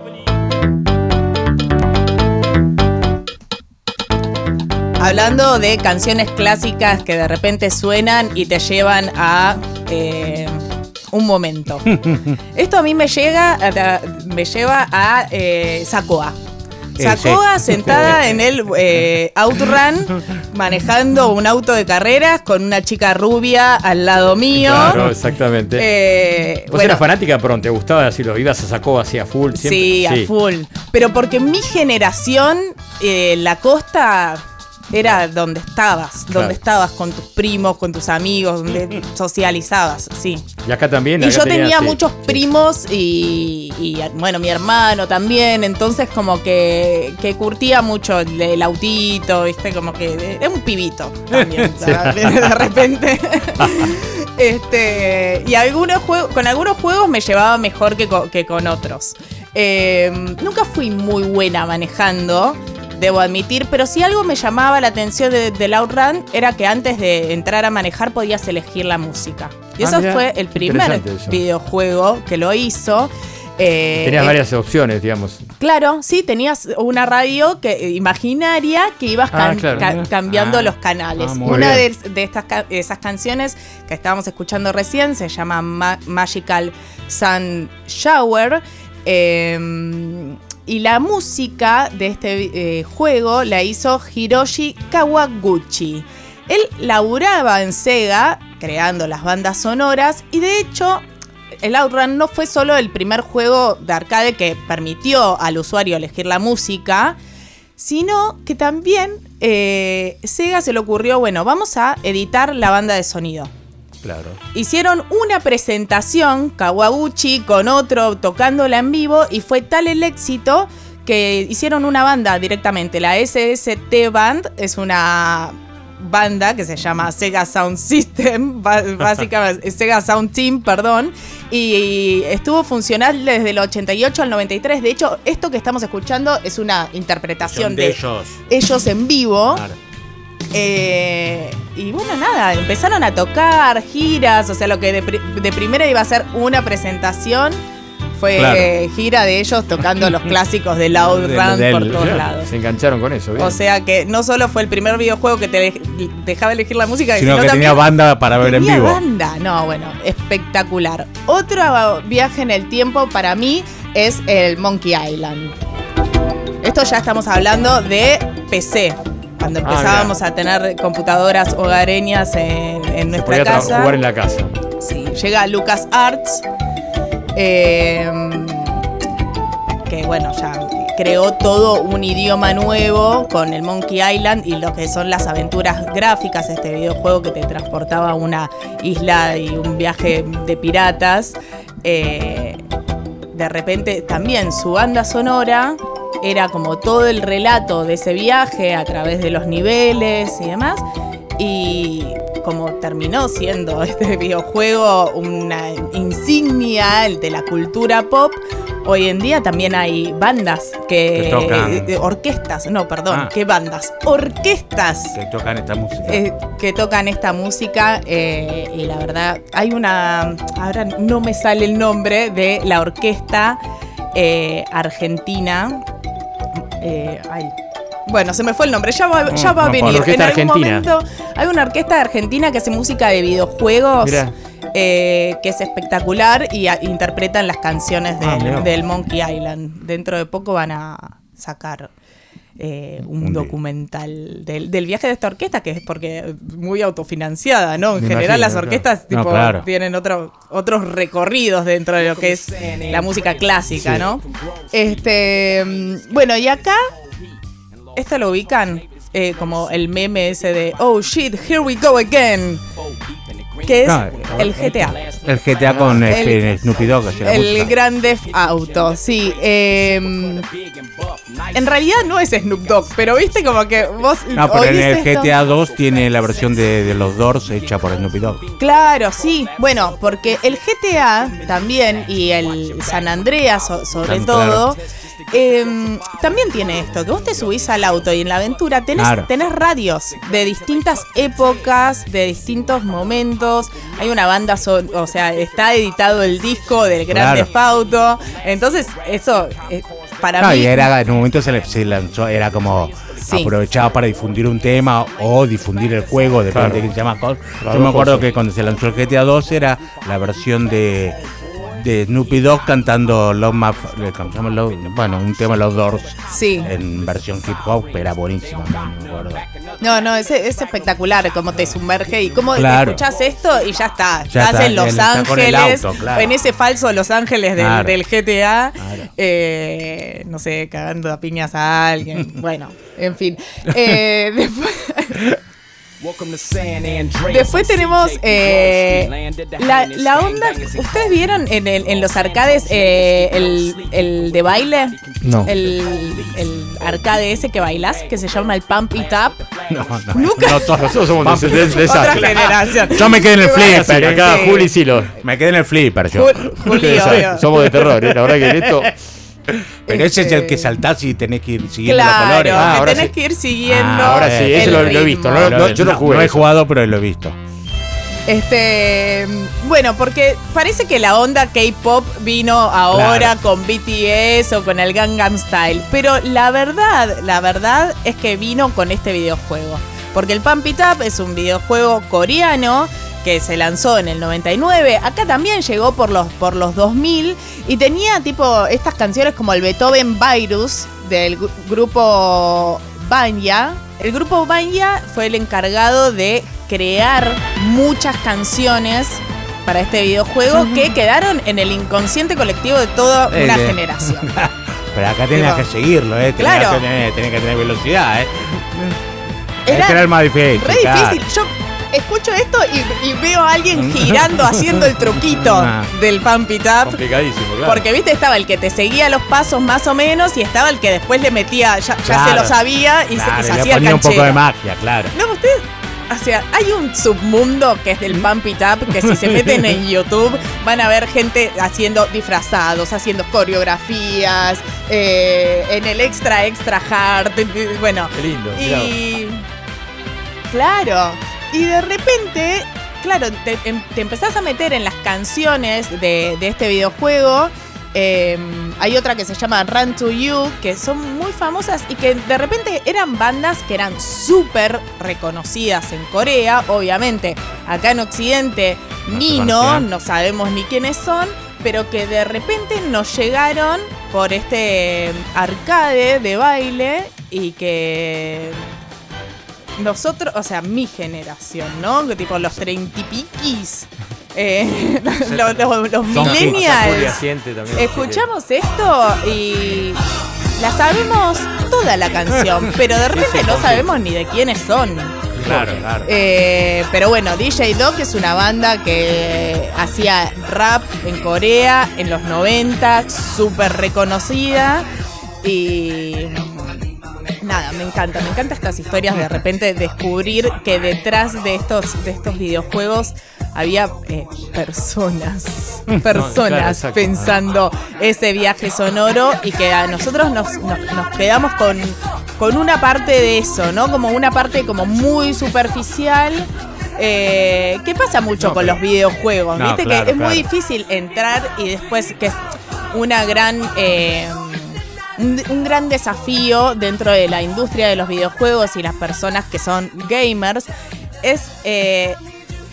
Hablando de canciones clásicas que de repente suenan y te llevan a eh, un momento. Esto a mí me llega, a- me lleva a eh, Sacoa. Sacoa sí. sentada en el eh, Outrun, manejando un auto de carreras con una chica rubia al lado mío. Claro, exactamente. Eh, Vos bueno, eras fanática pronto, te gustaba decirlo, ibas a sacó así a full. Siempre. Sí, a full. Pero porque mi generación, eh, la costa era donde estabas, Claro. donde estabas con tus primos, con tus amigos, donde socializabas, sí. Y acá también. Y acá yo tenía muchos sí. primos y, y, bueno, mi hermano también, entonces como que, que curtía mucho el, el autito, viste, como que era un pibito también, Sí. de repente. este, y algunos juegos, con algunos juegos me llevaba mejor que, co- que con otros. Eh, nunca fui muy buena manejando, debo admitir, pero si algo me llamaba la atención de- del Outrun era que antes de entrar a manejar podías elegir la música. Y Ah, eso mirá, fue el primer videojuego que lo hizo. Eh, Tenías eh, varias opciones, digamos. Claro, sí, tenías una radio que, eh, imaginaria que ibas Ah, claro, ca- cambiando Ah, los canales. ah, una de, de estas ca- esas canciones que estábamos escuchando recién se llama Ma- Magical Sun Shower. eh, y la música de este eh, juego la hizo Hiroshi Kawaguchi. Él laburaba en Sega creando las bandas sonoras y de hecho el Outrun no fue solo el primer juego de arcade que permitió al usuario elegir la música, sino que también eh, Sega se le ocurrió, bueno, vamos a editar la banda de sonido. Claro. Hicieron una presentación, Kawaguchi con otro tocándola en vivo, y fue tal el éxito que hicieron una banda directamente. La SST Band es una banda que se llama Sega Sound System, básicamente Sega Sound Team, perdón, y estuvo funcional desde el 88 al 93. De hecho, esto que estamos escuchando es una interpretación de, de ellos. ellos en vivo. Claro. Eh, y bueno, nada, empezaron a tocar giras, o sea, lo que de, de primera iba a ser una presentación fue Claro. gira de ellos tocando los clásicos de Loud De- Run por todos lados. Se engancharon con eso, bien. O sea que no solo fue el primer videojuego que te dej- dejaba elegir la música, Sino que también tenía banda para ver en vivo. banda. No, bueno, espectacular. Otro viaje en el tiempo para mí es el Monkey Island. Esto ya estamos hablando de PC. Cuando Ah, empezábamos a tener computadoras hogareñas en, en Se nuestra podía casa. jugar en la casa. Sí, llega Lucas Arts, que bueno, ya creó todo un idioma nuevo con el Monkey Island y lo que son las aventuras gráficas, este videojuego que te transportaba a una isla y un viaje de piratas. Eh, de repente también su banda sonora era como todo el relato de ese viaje a través de los niveles y demás. Y como terminó siendo este videojuego una insignia de la cultura pop, hoy en día también hay bandas que... Que tocan. eh, orquestas, no, perdón, Ah. ¿qué bandas? Orquestas Que tocan esta música. eh, que tocan esta música eh, y la verdad hay una ahora no me sale el nombre de la orquesta eh, argentina eh, ay, bueno, se me fue el nombre, ya va, ya va a venir. en algún argentina. momento hay una orquesta argentina que hace música de videojuegos eh, que es espectacular y a- interpretan las canciones del, Ah, del Monkey Island. Dentro de poco van a sacar eh, un, documental del, del viaje de esta orquesta, que es porque muy autofinanciada, ¿no? En Me general imagino, las claro. orquestas No, tipo, claro. tienen otro, otros recorridos dentro de lo que es la música clásica, ¿no? Este, mm, bueno, y acá, esto lo ubican eh, como el meme ese de Oh shit, here we go again. Que es el GTA. El GTA con El- este, Snoopy Dogg. El. Grand Theft Auto, sí. eh, en realidad no es Snoop Dogg, pero viste como que vos No, pero en el esto- GTA 2 tiene la versión de, de los Doors hecha por Snoopy Dogg. Claro, sí. Bueno, porque el GTA también y el San Andreas so- sobre Tan todo eh, también tiene esto, que vos te subís al auto y en la aventura tenés, Claro. tenés radios de distintas épocas, de distintos momentos. Hay una banda, son- o sea, está editado el disco del Gran Claro. Theft Auto. Entonces, eso eh, para No, mí... y era, en un momento se, le- se lanzó, era como Sí. aprovechaba para difundir un tema o difundir el juego, depende Claro. de quién se llama. Yo me acuerdo que cuando se lanzó el GTA 2 era la versión de, de Snoopy Dogg cantando Love Map, bueno, un tema de los Doors Sí. en versión hip hop, pero era buenísimo, no me acuerdo. No, no, es, es espectacular cómo te sumerge y cómo Claro. escuchás esto y ya está. Ya estás está, en Los Ángeles, auto, claro. en ese falso Los Ángeles del, Claro. del GTA, Claro. eh, no sé, cagando a piñas a alguien. bueno, en fin. Eh, después, después tenemos eh, la, la onda. ¿Ustedes vieron en, el- en los arcades eh, el, el de baile? No. El, el arcade ese que bailas, que se llama el Pump It Up. No, no, Nunca. no, todos- Nosotros somos de, de- de esa. Otra generación. Yo me quedé en el flipper. acá Sí. Juli sí lo. Me quedé en el flipper yo. Jul- Juli, obvio. Somos de terror, ¿eh? la verdad que en esto. Pero ese es el Este- que saltás y tenés que ir siguiendo Claro, los colores. Ah, que ahora tenés sí. que ir siguiendo. Ah, ahora sí, el ese lo- lo he visto, no- no- yo no jugué No he eso. jugado, pero lo he visto. Este, bueno, porque parece que la onda K-pop vino ahora Claro. con BTS o con el Gangnam Style, pero la verdad, la verdad es que vino con este videojuego, porque el Pump It Up es un videojuego coreano que se lanzó en el 99, acá también llegó por los por los 2000 y tenía tipo estas canciones como el Beethoven Virus del gru- grupo Banya. El grupo Banya fue el encargado de crear muchas canciones para este videojuego que quedaron en el inconsciente colectivo de toda Eh, una generación. Pero acá tenías que seguirlo, ¿eh? Tenías claro. que tener, tenías que tener velocidad, ¿eh? Era era el más difícil. Re difícil. Yo escucho esto y, y veo a alguien girando haciendo el truquito Ah. del Pump It Up. Complicadísimo, claro. Porque, viste, estaba el que te seguía los pasos más o menos y estaba el que después le metía, ya, ya Claro. se lo sabía y se- y se, le hacía el ponía un poco canchero. de magia, claro. No, usted, o sea, hay un submundo que es del Pump It Up, que si se meten en YouTube van a ver gente haciendo disfrazados, haciendo coreografías, eh, en el extra, extra hard, bueno. Qué lindo. Y. Claro. Y de repente, claro, te, em- te empezás a meter en las canciones de, de este videojuego. Eh, hay otra que se llama Run to You, que son muy famosas y que de repente eran bandas que eran súper reconocidas en Corea, obviamente. Acá en Occidente ni no, no sabemos ni quiénes son, pero que de repente nos llegaron por este arcade de baile y que nosotros, o sea, mi generación, ¿no? Que tipo los treinta y piquis, eh, los, los- millennials, escuchamos esto y la sabemos toda la canción, pero de repente no sabemos ni de quiénes son. Claro, claro. Eh, pero bueno, DJ Dog es una banda que hacía rap en Corea en los 90, súper reconocida. Y nada, me encanta, me encantan estas historias de repente descubrir que detrás de estos, de estos videojuegos había eh, personas, personas claro, pensando ese viaje sonoro y que a nosotros nos, nos- nos quedamos con, con una parte de eso, ¿no? Como una parte como muy superficial. eh, ¿Qué pasa mucho No, con pero- los videojuegos? No, Viste claro, que es muy difícil entrar y después que es una gran eh, un, un gran desafío dentro de la industria de los videojuegos y las personas que son gamers es eh,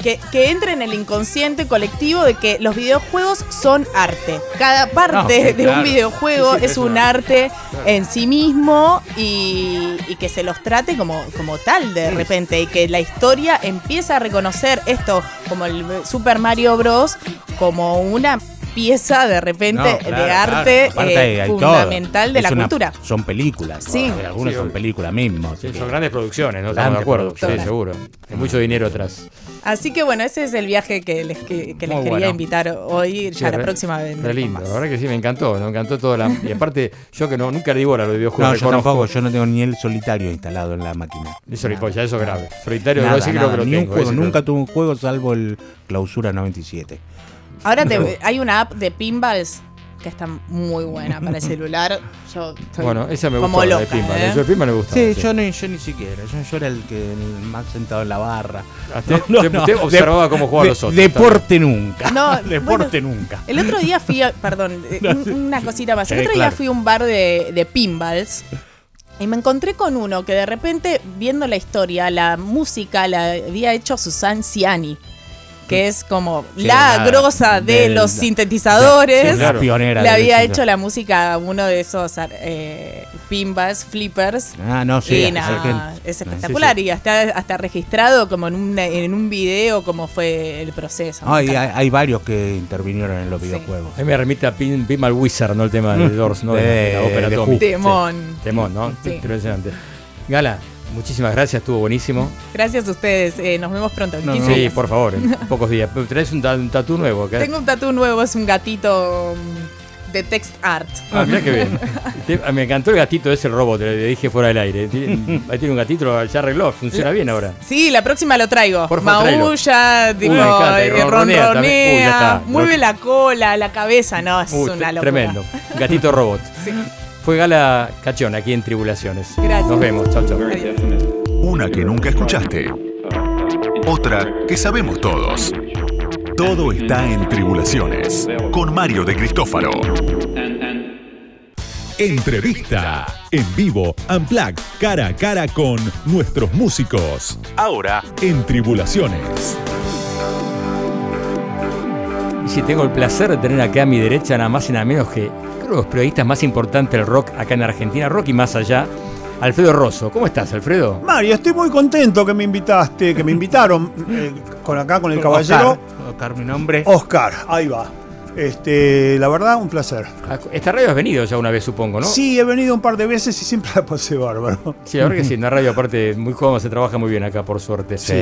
que, que entre en el inconsciente colectivo de que los videojuegos son arte. Cada parte No, de claro. un videojuego Sí, sí, es un arte claro. en sí mismo y, y que se los trate como, como tal de repente y que la historia empieza a reconocer esto como el Super Mario Bros. como una pieza de repente No, claro, de claro. arte eh, hay- hay todo. fundamental de Es la una- cultura. Son películas. Sí. ¿no? Algunas Sí, son películas mismas. Sí, así que- son grandes producciones, ¿no? Estamos de Grandes acuerdo. Sí, seguro. Hay mucho dinero atrás. Así que bueno, ese es el viaje que les, que, que les quería bueno. invitar hoy, Sí, ya la próxima vez. Re lindo, la verdad que sí, me encantó, me encantó toda la... Y aparte, yo que no, nunca le di bola a los videojuegos. No, yo reconozco. tampoco, yo no tengo ni el solitario instalado en la máquina. Eso, ya eso es grave. Solitario, Nada, no creo nada, que lo ni tengo. un juego, nunca tuve un juego salvo el Clausura 97. Ahora te- hay una app de pinballs que está muy buena para el celular. Yo estoy Bueno, esa me como gustó, la de loca, Pinball. ¿eh? La de Pinball me gusta. Sí, yo, ni, yo ni siquiera, yo, yo era el que el más sentado en la barra. Ah, te- te- te observaba cómo jugaban de- los otros, Deporte nunca. No, deporte bueno, nunca. El otro día fui a, perdón, eh, un- una cosita más. El otro día fui a un bar de, de pinballs y me encontré con uno que de repente, viendo la historia, la música la había hecho Susan Ciani, que es como Sí, la la- grosa de del- los sintetizadores. Sí, claro. La pionera. Le había eso. hecho la música a uno de esos eh, pinballs, flippers. Ah, no, sí. y nada, es espectacular y hasta, hasta registrado como en un, en un video cómo fue el proceso. Ah, y hay, hay varios que intervinieron en los Sí. videojuegos. A mí me remite a Pin, Pinball Wizard, ¿no? El tema de Doors, ¿no? De, la- de la De- ópera de. Temón. Sí, Temón, ¿no? Sí. Impresionante. Gala, muchísimas gracias, estuvo buenísimo. Gracias a ustedes. eh, nos vemos pronto. en No, 15 Sí, días. por favor, en pocos días. Tenés un, un tatú nuevo acá. Tengo un tatú nuevo, es un gatito mm, de text art. Ah, mirá qué bien. Te- ah, Me encantó el gatito ese, el robot, le dije fuera del aire. Tiene- Ahí tiene un gatito, ya arregló, funciona bien ahora. Sí, la próxima lo traigo. Por favor. Maulla, y eh, ronronea mueve Lo- la cola, la cabeza, no, es Uy, una locura. tremendo. Gatito robot. Sí. Fue Gala Cachón aquí en Tribulaciones. Gracias. Nos vemos. Chau, chau. Adiós. Una que nunca escuchaste. Otra que sabemos todos. Todo está en Tribulaciones con Mario de Cristófaro. Entrevista en vivo, Unplugged, cara a cara con nuestros músicos. Ahora en Tribulaciones. Y si tengo el placer de tener acá a mi derecha nada más y nada menos que creo los periodistas más importantes del rock acá en Argentina, rock y más allá, Alfredo Rosso. ¿Cómo estás, Alfredo? Mario, estoy muy contento que me invitaste, que me invitaron eh, con acá con el caballero Oscar, Oscar, mi nombre. Oscar. Ahí va. Este, la verdad, un placer. Esta radio has venido ya una vez, supongo, ¿no? Sí, he venido un par de veces y siempre la pasé bárbaro. Sí, la verdad que sí, una radio aparte muy cómoda, se trabaja muy bien acá, por suerte. Sí.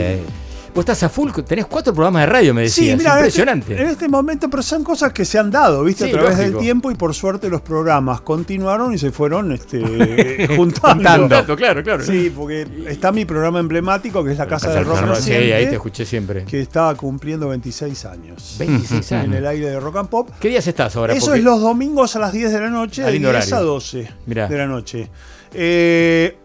Vos estás a full, tenés cuatro programas de radio, me decías. Sí, mira, impresionante. En este, en este momento, pero son cosas que se han dado, ¿viste? Sí, a través lógico. del tiempo y por suerte los programas continuaron y se fueron este, juntando. Juntando, claro, claro. Sí, porque está mi programa emblemático que es La Casa del Rock Sí, Naciente, ahí te escuché siempre. que estaba cumpliendo 26 años. 26 En años. el aire de Rock and Pop. ¿Qué días estás ahora? Eso Porque- es los domingos a las 10 de la noche, de lindo 10 a horario. 12 Mirá. de la noche. Eh,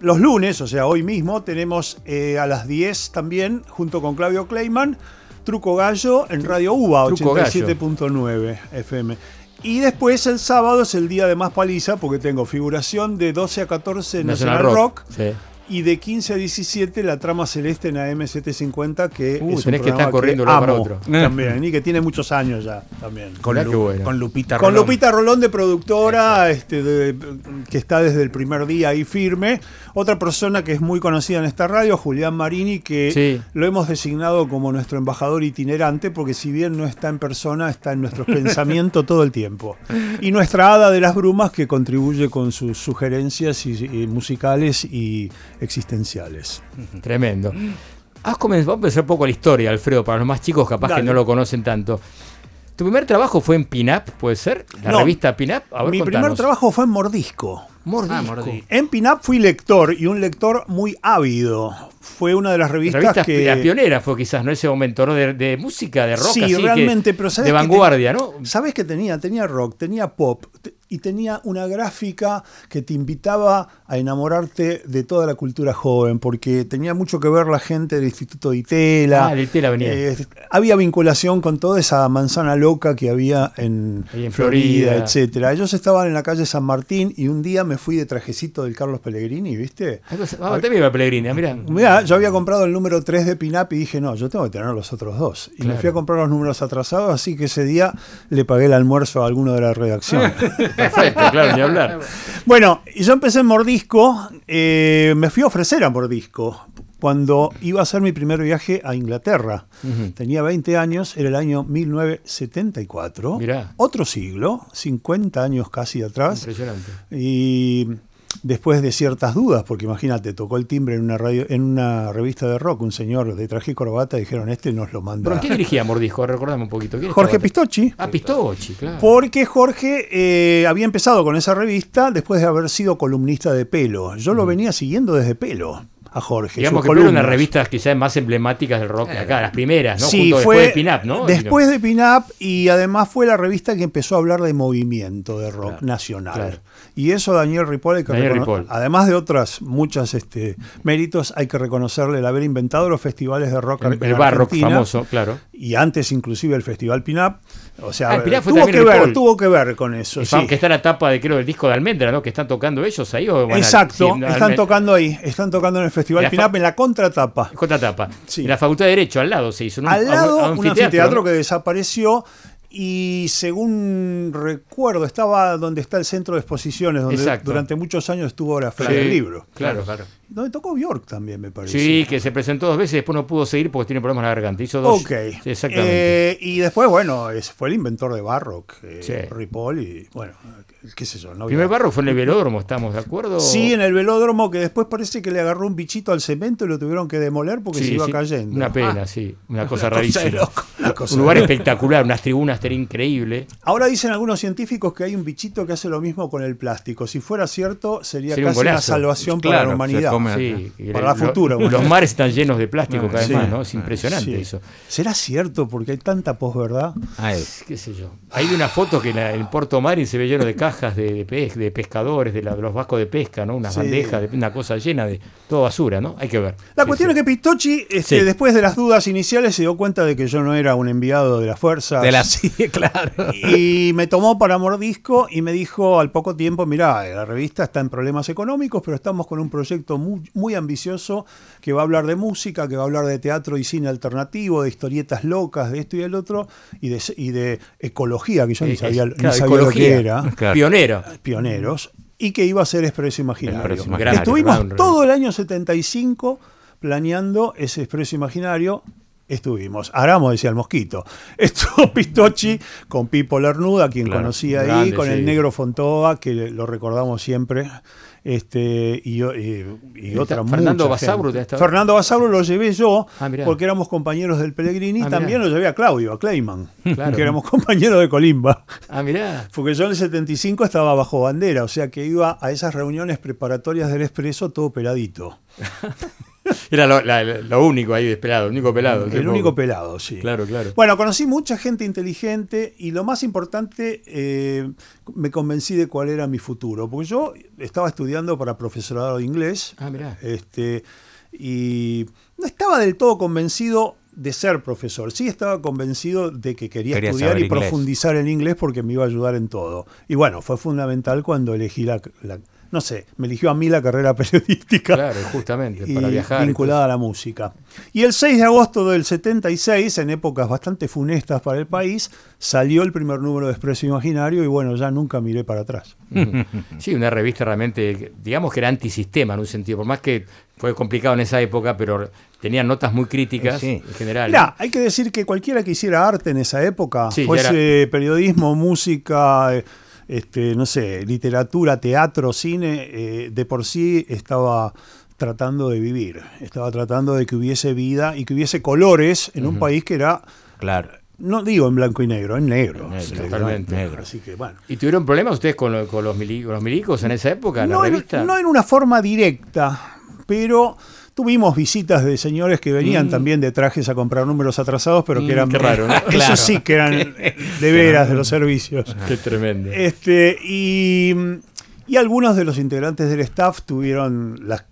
los lunes, o sea, hoy mismo, tenemos eh, a las 10 también, junto con Claudio Kleiman, Truco Gallo en Radio UBA Truco Gallo. 87.9 FM. Y después el sábado es el día de más paliza porque tengo figuración de 12 a 14 en Nacional, Rock, Sí. Y de 15 a 17 la trama celeste en AM750 que Uh, es un tenés que programa estar corriendo un lado para amo otro. También, y que tiene muchos años ya también. Con, Mirá Lu- qué bueno. con Lupita Con Rolón. Lupita Rolón de productora, este, de- que está desde el primer día ahí firme. Otra persona que es muy conocida en esta radio, Julián Marini, que Sí. lo hemos designado como nuestro embajador itinerante, porque si bien no está en persona, está en nuestros pensamientos todo el tiempo. Y nuestra hada de las brumas, que contribuye con sus sugerencias y- y musicales y existenciales. Tremendo. Has comenzado, vamos a empezar un poco la historia, Alfredo, para los más chicos capaz que no lo conocen tanto. ¿Tu primer trabajo fue en Pinup, puede ser? ¿La No. revista Pinup? A ver, Mi contanos. primer trabajo fue en Mordisco. Mordisco. Ah, mordí. En Pinup fui lector y un lector muy ávido. Fue una de las La revistas revista que... la pionera fue quizás, ¿no? Ese momento, ¿no? De, de música, de rock Sí, así que- realmente, pero ¿sabes De vanguardia, ¿no? ¿Sabes qué tenía? Tenía rock, tenía pop y tenía una gráfica que te invitaba a enamorarte de toda la cultura joven, porque tenía mucho que ver la gente del Instituto de Itela. Ah, de Itela venía. Eh, había vinculación con toda esa manzana loca que había en Florida, Florida. etcétera. Ellos estaban en la calle San Martín y un día me fui de trajecito del Carlos Pellegrini, ¿viste? Vamos, te mira Pellegrini, mira. Mira, yo había comprado el número 3 de Pinap y dije, no, yo tengo que tener los otros dos. Y me fui a comprar los números atrasados, así que ese día le pagué el almuerzo a alguno de la redacción. Perfecto, claro, ni hablar. bueno, y yo empecé en Mordisco, eh, me fui a ofrecer a Mordisco cuando iba a hacer mi primer viaje a Inglaterra. Tenía 20 años, era el año 1974. Mirá. Otro siglo, 50 años casi atrás. Impresionante. Y después de ciertas dudas, porque imagínate, tocó el timbre en una radio, en una revista de rock, un señor de traje y corbata, dijeron, este nos lo manda. ¿Pero quién dirigía Mordisco? Recordame un poquito. ¿Quién Jorge? Pistocchi. Ah, Pistocchi, claro. Porque Jorge eh, había empezado con esa revista después de haber sido columnista de pelo. Yo lo venía siguiendo desde pelo a Jorge. Digamos que fueron las revistas quizás más emblemáticas del rock de acá, las primeras, ¿no? Sí, Junto fue después de Pinup, ¿no? Después de Pinup y además fue la revista que empezó a hablar de movimiento de rock nacional. claro. Y eso Daniel Ripoll, hay que Daniel Ripoll. además de otras muchas este, méritos, hay que reconocerle el haber inventado los festivales de rock El, en el Barrock Argentina, famoso, claro. Y antes inclusive el Festival Pinup. O sea, Ah, tuvo que ver, tuvo que ver con eso. Sí. Que está la tapa de creo del disco de Almendra, ¿no? Que están tocando ellos ahí o van a- Exacto, sí, no, están tocando ahí, están tocando en el Festival Pinup en la contratapa. Contratapa. En la Facultad de Derecho, al lado se hizo. un- Al lado, a un anfiteatro ¿no? que desapareció y según recuerdo, estaba donde está el centro de exposiciones, donde Exacto. durante muchos años estuvo la Feria Sí, del Libro. Claro, claro. Donde tocó Bjork también, me parece. Sí, que se presentó dos veces y después no pudo seguir porque tiene problemas en la garganta. Hizo dos. Ok. Sí, exactamente. Eh, y después, bueno, fue el inventor de Barrock, eh, Sí. Ripoll, y bueno, qué sé yo. No El primer barro fue en el velódromo, ¿estamos de acuerdo? Sí, en el velódromo que después parece que le agarró un bichito al cemento y lo tuvieron que demoler porque Sí, se iba sí, cayendo. Una pena, Ah. sí. Una cosa Una cosa de rarísima. loco. Una cosa Un lugar loco. espectacular, unas tribunas era increíble. Ahora dicen algunos científicos que hay un bichito que hace lo mismo con el plástico. Si fuera cierto, sería Sería un casi una salvación para la humanidad. Sí, Para la lo- futura, Los mares están llenos de plástico cada vez Sí. más, ¿no? Es impresionante Sí. eso. ¿Será cierto? Porque hay tanta posverdad. Ay, qué sé yo. Hay una foto que en, la- en Puerto Marín se ve lleno de cajas de, de, de pescadores, de, la- de los vascos de pesca, ¿no? Unas Sí. bandejas, de, una cosa llena de todo basura, ¿no? Hay que ver. La Sí, cuestión sí. es que Pistochi, este, después de las dudas iniciales, se dio cuenta de que yo no era un enviado de las fuerzas. de la sí, claro. Y me tomó para mordisco y me dijo al poco tiempo, mirá, la revista está en problemas económicos, pero estamos con un proyecto muy, muy ambicioso que va a hablar de música, que va a hablar de teatro y cine alternativo, de historietas locas, de esto y el otro, y de, y de ecología, que yo ni Eh, sabía, eh, ni sabía lo que era. Claro. Pionero. Pioneros. Y que iba a ser Expreso Imaginario. Imaginario, Estuvimos todo el año 75 planeando ese Expreso Imaginario. Estuvimos. Aramo decía el mosquito. Estuvo Pistochi con Pipo Lernuda, quien Claro, conocía ahí, grande, con sí. el negro Fontoa, que lo recordamos siempre. Este, y, y- y otra Fernando estaba- Fernando Basabro lo llevé yo, Ah, porque éramos compañeros del Pellegrini, Ah, y también lo llevé a Claudio, a Clayman, Claro. que éramos compañeros de Colimba. Ah, mirá. Porque yo en el 75 estaba bajo bandera, o sea que iba a esas reuniones preparatorias del Expreso todo peladito. Era lo, la- lo único ahí pelado, el único pelado. El único pelado, sí. Claro, claro. Bueno, conocí mucha gente inteligente y lo más importante, eh, me convencí de cuál era mi futuro. Porque yo estaba estudiando para profesorado de inglés Ah, mirá. este, y no estaba del todo convencido de ser profesor. Sí estaba convencido de que quería Quería estudiar y inglés. profundizar en inglés porque me iba a ayudar en todo. Y bueno, fue fundamental cuando elegí la, la- no sé, me eligió a mí la carrera periodística Claro, justamente, y para viajar. vinculada a la música. Y el 6 de agosto del 76, en épocas bastante funestas para el país, salió el primer número de Expreso Imaginario y bueno, ya nunca miré para atrás. Sí, una revista realmente, digamos que era antisistema en un sentido, por más que fue complicado en esa época, pero tenían notas muy críticas Sí. en general. Mirá, hay que decir que cualquiera que hiciera arte en esa época, Sí, fuese periodismo, música, eh, este, no sé, literatura, teatro, cine, eh, de por sí estaba tratando de vivir, estaba tratando de que hubiese vida y que hubiese colores en un país que era, Claro. no digo en blanco y negro, en negro. Negro, Sí, totalmente. Negro. Así que bueno. ¿Y tuvieron problemas ustedes con, lo- con los, mili- con los milicos en esa época, en no, la en, no en una forma directa, pero tuvimos visitas de señores que venían también de trajes a comprar números atrasados, pero que Mm, eran qué raro, ¿no? Eso Claro. sí que eran de veras de los servicios. Qué tremendo. Este, y, y algunos de los integrantes del staff tuvieron las,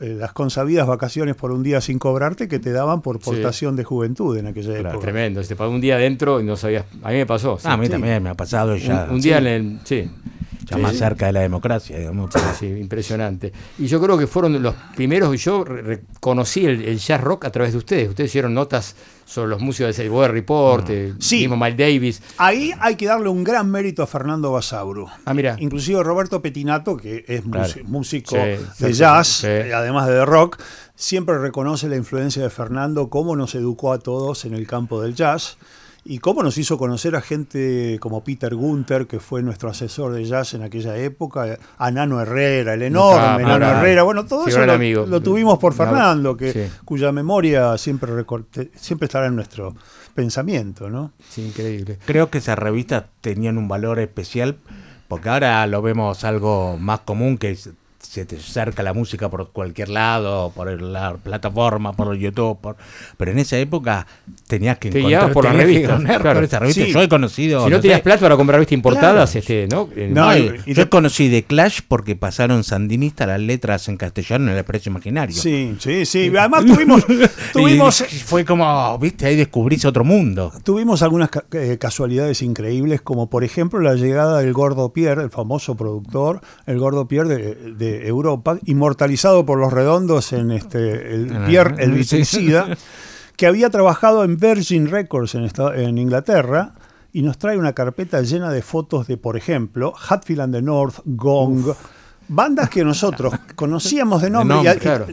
eh, las consabidas vacaciones por un día sin cobrarte que te daban por Sí. portación de juventud en aquella Claro, época. tremendo. Se te pasó un día adentro y no sabías. A mí me pasó. sí. Ah, a mí Sí. también me ha pasado ya. un, un día en el. Sí. Ya Sí, más cerca de la democracia, digamos. Sí, sí, impresionante. Y yo creo que fueron los primeros, yo reconocí el, el jazz rock a través de ustedes. Ustedes hicieron notas sobre los músicos de Weather Report, eh, Sí. Miles Davis. Ahí hay que darle un gran mérito a Fernando Basauro. Ah, mira. Inclusive Roberto Petinato, que es Claro. músico de jazz, eh, además de de rock, siempre reconoce la influencia de Fernando, cómo nos educó a todos en el campo del jazz y cómo nos hizo conocer a gente como Peter Gunther, que fue nuestro asesor de jazz en aquella época, a Nano Herrera, el enorme Ah, Nano claro. Herrera. Bueno, todo Sí, eso lo, amigo. lo tuvimos por Fernando, que, sí. cuya memoria siempre, siempre estará en nuestro pensamiento, ¿no? Sí, increíble. Creo que esas revistas tenían un valor especial porque ahora lo vemos algo más común que es- se te acerca la música por cualquier lado, por la plataforma, por YouTube, por... pero en esa época tenías que Te encontrar por las tenías que claro. por esa revista. Sí. Yo he conocido... Si no tenías plata para comprar revistas importadas, Claro. este, ¿no? Eh, No, y- y- yo te- conocí de Clash porque pasaron sandinistas las letras en castellano en el precio imaginario. Sí, sí, sí. Además tuvimos, tuvimos, Y fue como, viste, ahí descubrís otro mundo. Tuvimos algunas ca- eh, casualidades increíbles, como por ejemplo la llegada del Gordo Pierre, el famoso productor, el Gordo Pierre de, de Europa, inmortalizado por los redondos en este el Pierre el que había trabajado en Virgin Records en, esta- en Inglaterra. Y nos trae una carpeta llena de fotos de, por ejemplo, Hatfield and the North, Gong, bandas que nosotros conocíamos de nombre. nombre, y- y- claro.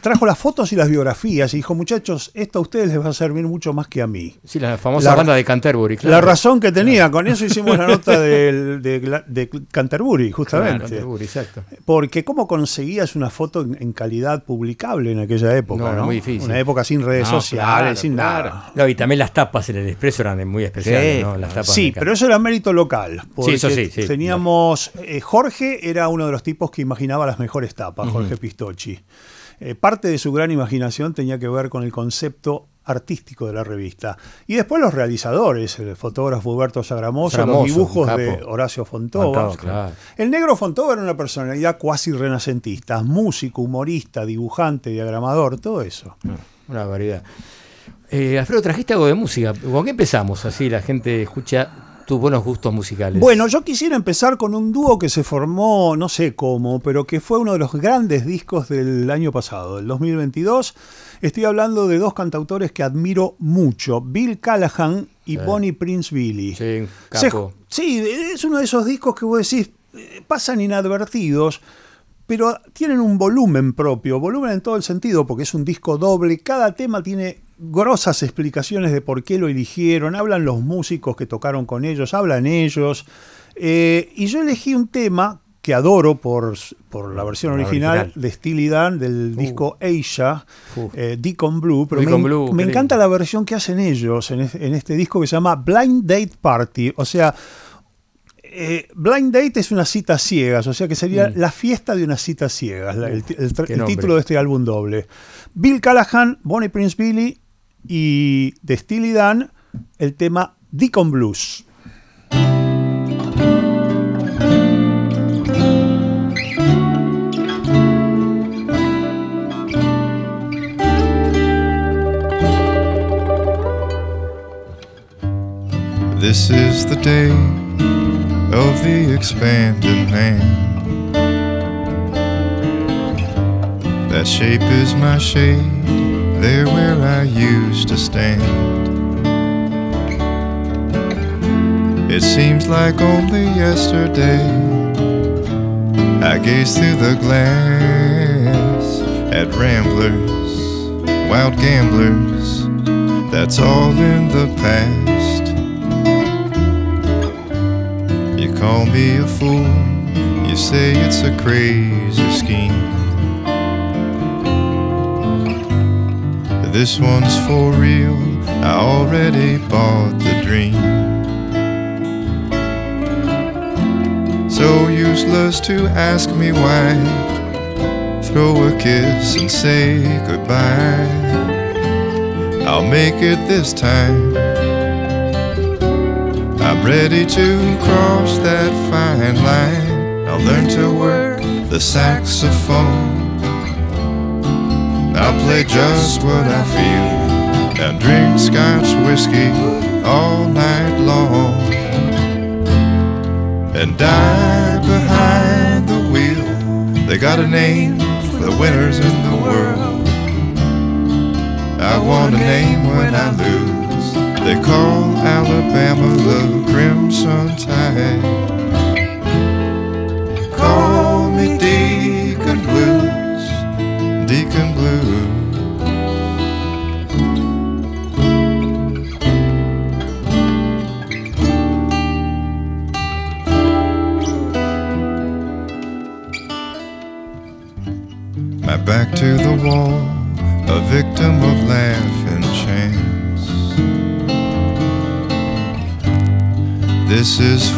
trajo las fotos y las biografías y dijo, muchachos, esto a ustedes les va a servir mucho más que a mí. Sí, la famosa La- banda de Canterbury. claro. La razón que tenía, con eso hicimos la nota de, de Canterbury, justamente. Claro, Canterbury, exacto. Porque cómo conseguías una foto en, en calidad publicable en aquella época, No, ¿no? muy difícil. Una época sin redes No, sociales, claro, sin claro. nada. No, y también las tapas en el expreso eran muy especiales, Sí, ¿no? Las tapas Sí, de pero eso era mérito local. Porque eso sí, sí. Teníamos. eh, Jorge era uno de los tipos que imaginaba las mejores tapas. Jorge Pistocchi. Eh, parte de su gran imaginación tenía que ver con el concepto artístico de la revista. Y después los realizadores, el fotógrafo Huberto Sagramoso, Sagramoso, los dibujos de. Horacio Fontova. Fontova, claro. El negro Fontova era una personalidad cuasi renacentista, músico, humorista, dibujante, diagramador, todo eso. Una variedad. Eh, Alfredo, trajiste algo de música. ¿Con qué empezamos? Así la gente escucha tus buenos gustos musicales. Bueno, yo quisiera empezar con un dúo que se formó, no sé cómo, pero que fue uno de los grandes discos del año pasado, del 2022. Estoy hablando de dos cantautores que admiro mucho, Bill Callahan y Sí. Bonnie Prince Billy. Sí, Se- capo. sí, es uno de esos discos que vos decís, eh, pasan inadvertidos, pero tienen un volumen propio, volumen en todo el sentido, porque es un disco doble, cada tema tiene grosas explicaciones de por qué lo eligieron, hablan los músicos que tocaron con ellos, hablan ellos, eh, y yo elegí un tema que adoro por, por la versión La original, original. de Steely Dan del disco Asia, Uh. eh, Deacon Blue, pero Deacon me, Blue, me encanta la versión que hacen ellos en, es- en este disco que se llama Blind Date Party, o sea, eh, blind date es una cita ciegas, o sea que sería Mm. la fiesta de una cita ciegas, la- el, título de este álbum doble. Bill Callahan, Bonnie Prince Billy y de Steely Dan el tema Deacon Blues. This is the day of the expanded hand. That shape is my shade, there where I used to stand. It seems like only yesterday I gazed through the glass at ramblers, wild gamblers. That's all in the past. You call me a fool, you say it's a crazy scheme. This one's for real, I already bought the dream. So useless to ask me why. Throw a kiss and say goodbye. I'll make it this time. I'm ready to cross that fine line. I'll learn to work the saxophone. I'll play just what I feel and drink scotch whiskey all night long. And die behind the wheel. They got a name for the winners in the world. I want a name when I lose. They call Alabama the Crimson Tide.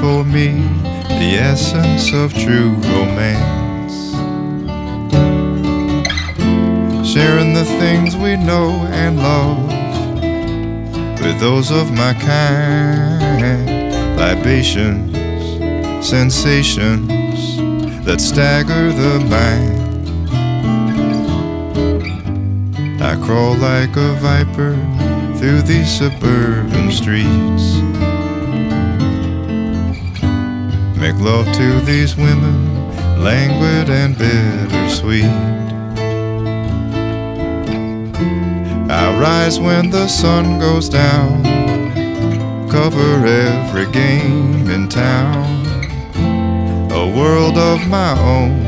For me, the essence of true romance. Sharing the things we know and love with those of my kind. Libations, sensations that stagger the mind. I crawl like a viper through these suburban streets. Make love to these women, languid and bittersweet. I rise when the sun goes down, cover every game in town, a world of my own.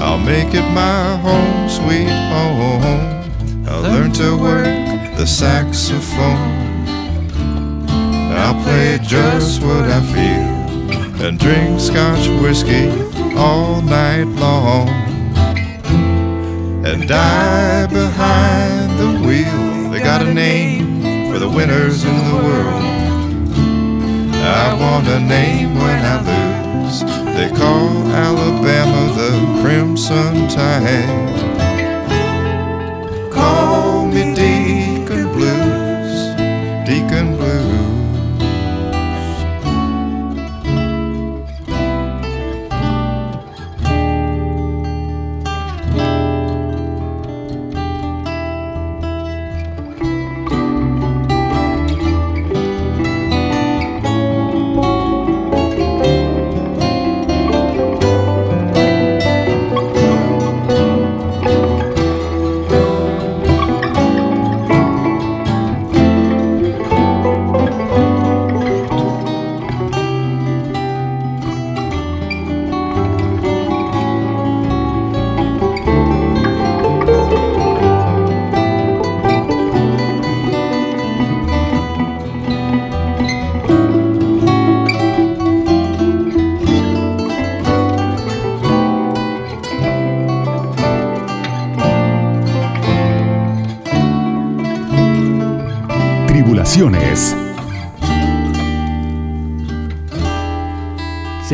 I'll make it my home, sweet home. I'll learn to work the saxophone. I'll play just what I feel and drink scotch whiskey all night long. And die behind the wheel. They got a name for the winners in the world. I want a name when I lose. They call Alabama the Crimson Tide. Call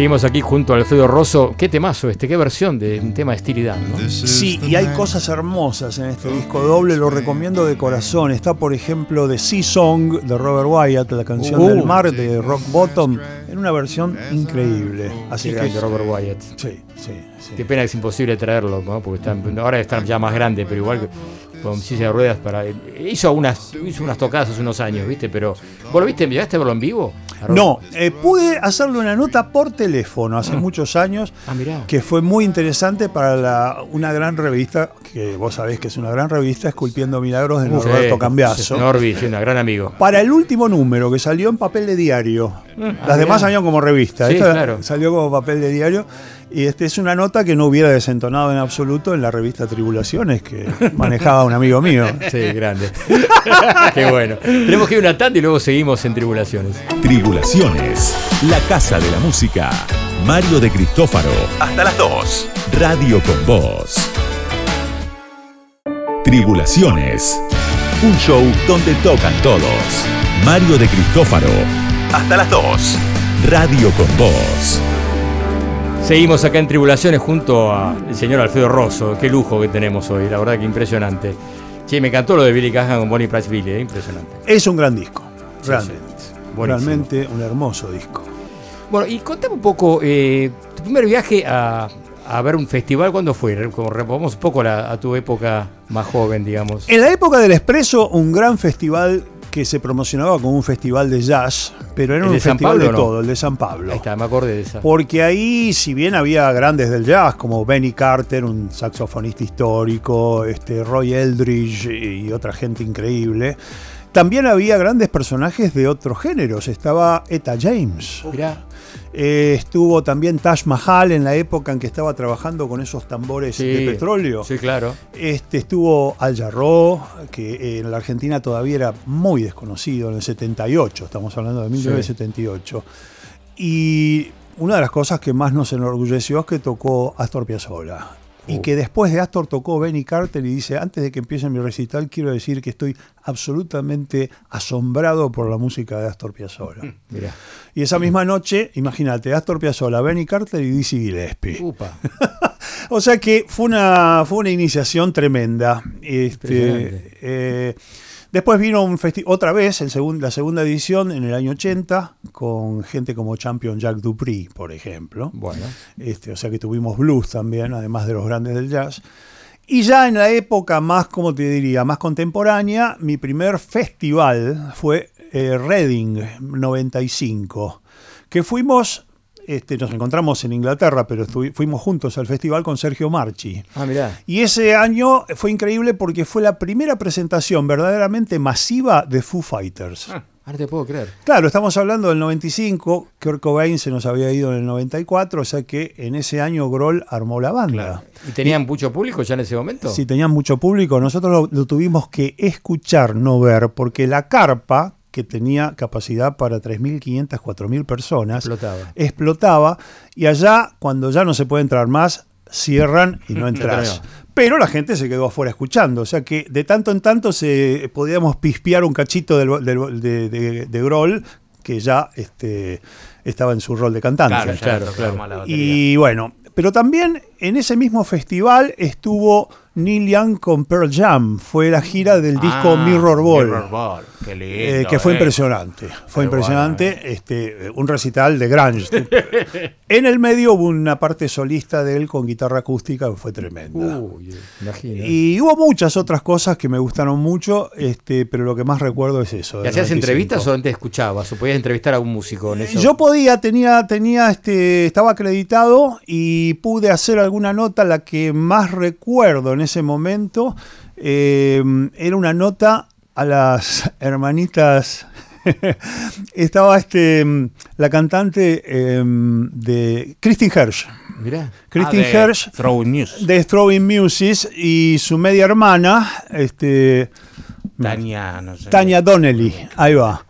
Seguimos aquí junto a Alfredo Rosso. Qué temazo este, qué versión de un tema de Dan, ¿no? Sí, y hay cosas hermosas en este disco doble, lo recomiendo de corazón. Está, por ejemplo, de Sea Song de Robert Wyatt, la canción Uh. del mar de Rock Bottom, en una versión increíble. Así Qué que grande Robert Wyatt. Sí, sí, sí. Qué pena que es imposible traerlo, ¿no? porque están, ahora están ya más grandes, pero igual con silla de ruedas para. Hizo unas, hizo unas tocadas hace unos años, ¿viste? Pero. ¿Vos lo viste? ¿Llegaste a verlo en vivo? No, eh, pude hacerle una nota por teléfono hace muchos años, Ah, que fue muy interesante para la- una gran revista, que vos sabés que es una gran revista, Esculpiendo Milagros de Sí, Norberto Cambiaso. Norby, sí, un gran amigo. Para el último número, que salió en papel de diario. Ah, Las demás salieron como revista. Sí, Esta claro. salió como papel de diario. Y este es una nota que no hubiera desentonado en absoluto en la revista Tribulaciones que manejaba un amigo mío. Sí, grande. Qué bueno. Tenemos que ir a una tanda y luego seguimos en Tribulaciones. Tribulaciones. La Casa de la Música. Mario de Cristófaro. Hasta las 2. Radio con Voz. Tribulaciones. Un show donde tocan todos. Mario de Cristófaro. Hasta las 2. Radio con Voz. Seguimos acá en Tribulaciones junto al señor Alfredo Rosso. Qué lujo que tenemos hoy, la verdad que impresionante. Che, me encantó lo de Billy Cahan con Bonnie Price Billy, ¿eh? impresionante. Es un gran disco, Sí, realmente. Realmente un hermoso disco. Bueno, y contame un poco, eh, tu primer viaje a, a ver un festival, ¿cuándo fue? Como removamos un poco la- a tu época más joven, digamos. En la época del Expreso, un gran festival que se promocionaba como un festival de jazz, pero era ¿El un de festival Pablo de no? todo, el de San Pablo. Ahí está, me acordé de esa. Porque ahí, si bien había grandes del jazz, como Benny Carter, un saxofonista histórico, este, Roy Eldridge y otra gente increíble, también había grandes personajes de otros géneros. Estaba Etta James. Mirá. Eh, estuvo también Taj Mahal en la época en que estaba trabajando con esos tambores Sí, de petróleo. Sí, claro. Este, estuvo Al Jarreau, que eh, en la Argentina todavía era muy desconocido, en el 78, estamos hablando de 1978. Y una de las cosas que más nos enorgulleció es que tocó Astor Piazzolla. Y que después de Astor tocó Benny Carter y dice, antes de que empiece mi recital, quiero decir que estoy absolutamente asombrado por la música de Astor Piazzolla. Mirá. Y esa misma noche, imagínate, Astor Piazzolla, Benny Carter y Dizzy Gillespie. Upa. O sea que fue una, fue una iniciación tremenda. Este, después vino un otra vez el segun- la segunda edición en el año 80 con gente como Champion Jack Dupree, por ejemplo. Bueno. Este, o sea que tuvimos blues también, además de los grandes del jazz. Y ya en la época más, como te diría, más contemporánea, mi primer festival fue eh, Reading 95, que fuimos, este, nos encontramos en Inglaterra, pero fuimos juntos al festival con Sergio Marchi. Ah, mirá. Y ese año fue increíble porque fue la primera presentación verdaderamente masiva de Foo Fighters. Ahora te puedo creer. Claro, estamos hablando del 95, Kurt Cobain se nos había ido en el 94, o sea que en ese año Grohl armó la banda. ¿Y tenían mucho público ya en ese momento? Si tenían mucho público, nosotros lo, lo tuvimos que escuchar, no ver, porque la carpa, que tenía capacidad para 3.500, 4.000 personas, Explotaba. explotaba, y allá, cuando ya no se puede entrar más, cierran y no entras. Pero la gente se quedó afuera escuchando, o sea que de tanto en tanto se podíamos pispear un cachito del, del- de, de, de Grohl, que ya este, estaba en su rol de cantante. Claro, Claro, claro. Y bueno, pero también en ese mismo festival estuvo Neil Young con Pearl Jam. Fue la gira del disco Ah, Mirror Ball. Mirror Ball, qué lindo, eh, que fue eh. impresionante. Fue Qué impresionante. Este, un recital de grunge. en el medio hubo una parte solista de él con guitarra acústica que fue tremenda. Uy. Y hubo muchas otras cosas que me gustaron mucho, este, pero lo que más recuerdo es eso. ¿Y hacías 95. entrevistas o antes escuchabas? ¿O podías entrevistar a un músico en eso? Yo podía, tenía, tenía, este, estaba acreditado y pude hacer alguna nota. La que más recuerdo en ese momento eh, era una nota a las hermanitas. estaba este, la cantante eh, de Christine Hirsch. Mirá. Christine Ah, de Hirsch Throwing News. de Throwing Muses y su media hermana, este, Tania, no sé. Tania Donnelly, ahí va.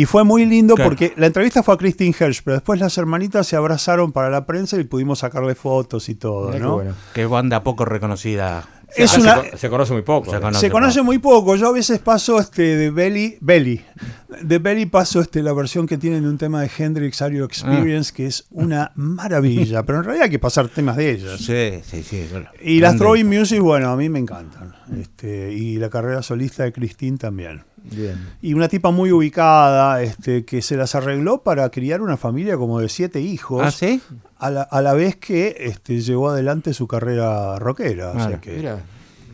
Y fue muy lindo Claro. porque la entrevista fue a Christine Hirsch, pero después las hermanitas se abrazaron para la prensa y pudimos sacarle fotos y todo, Mirá qué ¿no? bueno. Qué banda poco reconocida. Es una- se, co- se conoce muy poco. Se conoce Se conoce muy poco. Yo a veces paso este de Belly, Belly. De Belly paso este la versión que tienen de un tema de Hendrix Are You Experience, que es una maravilla. Pero en realidad hay que pasar temas de ellas. Sí, sí, sí. bueno. Y las. Throwing Music, bueno, a mí me encantan. Este, y la carrera solista de Christine también. Bien. Y una tipa muy ubicada, este, que se las arregló para criar una familia como de siete hijos. ¿Ah, sí? A la, a la vez que este, llevó adelante su carrera rockera. O sea Claro. que, Mira.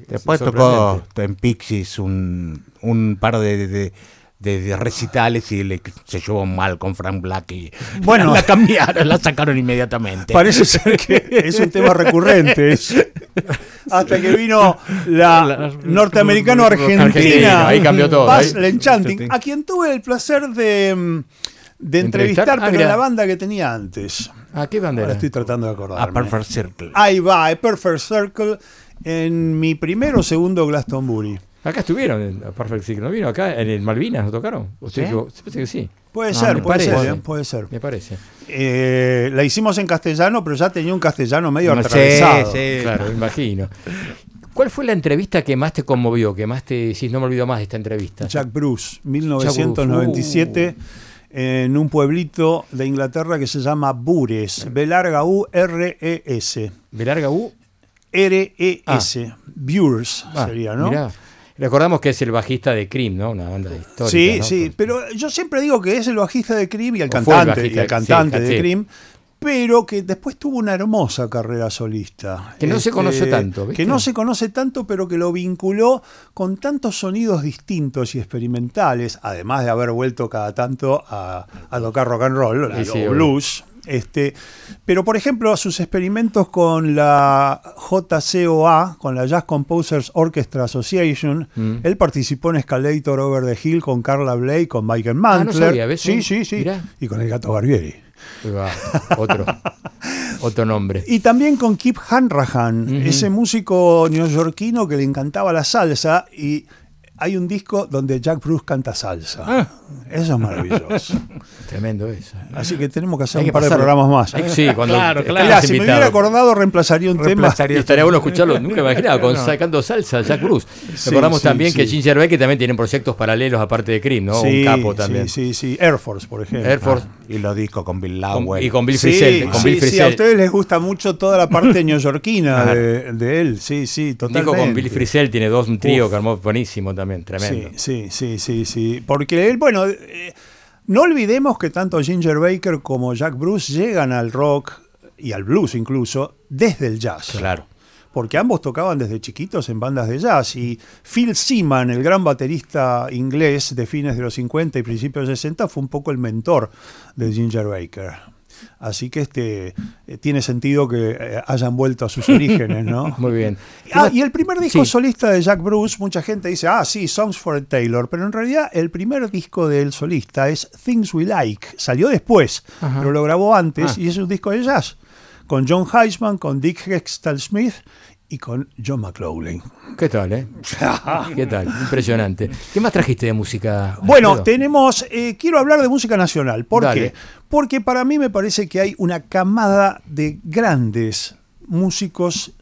Después tocó en Pixies un, un par de, de- de- de recitales y le, se llevó mal con Frank Black y Bueno. la cambiaron, la sacaron inmediatamente. Parece ser que es un tema recurrente. hasta que vino la norteamericano-argentina Argentina, ahí cambió todo, Buzz. Lenchanting, a quien tuve el placer de, mm, de entrevistar, ¿Entrevistar? Ah, pero en mira. la banda que tenía antes. ¿A qué banda Ahora era? estoy tratando de A acordarme. Perfect Circle. Ahí va, a Perfect Circle en mi primero o segundo Glastonbury. Acá estuvieron, en Perfect Circle. ¿No vino acá en el Malvinas? ¿No tocaron? ¿Usted ¿Sí? dijo? Parece que sí. Puede Ah, ser, me puede parece. ser, ¿eh? puede ser. Me parece. Eh, la hicimos en castellano, pero ya tenía un castellano medio Sí, atravesado. sí. Claro, me imagino. ¿Cuál fue la entrevista que más te conmovió? Que más te decís, no me olvido más de esta entrevista? Jack Bruce, 1997, en un pueblito de Inglaterra que se llama Bures, B larga U R E S. ¿De larga U? R E S, Bures Ah, sería, ¿no? mirá. Recordamos que es el bajista de Cream, ¿no? Una banda histórica. Sí, ¿no? sí, pero yo siempre digo que es el bajista de Cream y el O el cantante, bajista, y el sí, cantante sí. de Cream, pero que después tuvo una hermosa carrera solista. Este, Que no se conoce tanto, ¿viste? Que no se conoce tanto, pero que lo vinculó con tantos sonidos distintos y experimentales, además de haber vuelto cada tanto a, a tocar rock and roll Sí, o sí, obvio. Este, pero por ejemplo, sus experimentos con la JCOA, con la Jazz Composers Orchestra Association, Mm. él participó en Escalator Over the Hill con Carla Bley, con Michael Ah, no Mantler. sabía, ¿ves? Sí, sí, sí. Mirá. Y con el gato Barbieri. Va, Otro, otro nombre. Y también con Kip Hanrahan, ese músico neoyorquino que le encantaba la salsa y hay un disco donde Jack Bruce canta salsa. Ah. Eso es maravilloso. Tremendo eso. Así que tenemos que hacer Hay un que par de programas más. Hay- sí, cuando Claro, claro. Mirá, si me hubiera acordado, reemplazaría un Reemplazaría Y estaría bueno escucharlo, nunca me imaginaba, con, sacando salsa, Jack Bruce. Sí, Recordamos sí, también sí. que Ginger Beck también tienen proyectos paralelos aparte de Cream, ¿no? Sí, Un capo también. Sí, sí, sí. Air Force, por ejemplo. Air Force. Y lo disco con Bill Con- Lowell. y con Bill Sí, Frisell. con sí, Bill sí, a ustedes les gusta mucho toda la parte neoyorquina de, de él. Sí, sí, totalmente. Dijo con Bill Frisell, tiene dos, un trío Uf. que armó buenísimo también, tremendo. Sí, sí, sí, sí, sí. Porque él, bueno, eh, no olvidemos que tanto Ginger Baker como Jack Bruce llegan al rock y al blues incluso desde el jazz. Claro. Porque ambos tocaban desde chiquitos en bandas de jazz. Y Phil Seaman, el gran baterista inglés de fines de los 50 y principios de los 60, fue un poco el mentor de Ginger Baker. Así que este eh, tiene sentido que eh, hayan vuelto a sus orígenes, ¿no? Muy bien. Ah, y el primer disco Sí. solista de Jack Bruce, mucha gente dice, ah, sí, Songs for Taylor, pero en realidad el primer disco del solista es Things We Like, salió después, Ajá. pero lo grabó antes Ah. y es un disco de jazz, con John Heisman, con Dick Hextall Smith y con John McLaughlin. ¿Qué tal, eh? ¿Qué tal? Impresionante. ¿Qué más trajiste de música? Bueno, Alfredo? tenemos, eh, quiero hablar de música nacional. ¿Por Dale. qué? Porque para mí me parece que hay una camada de grandes músicos,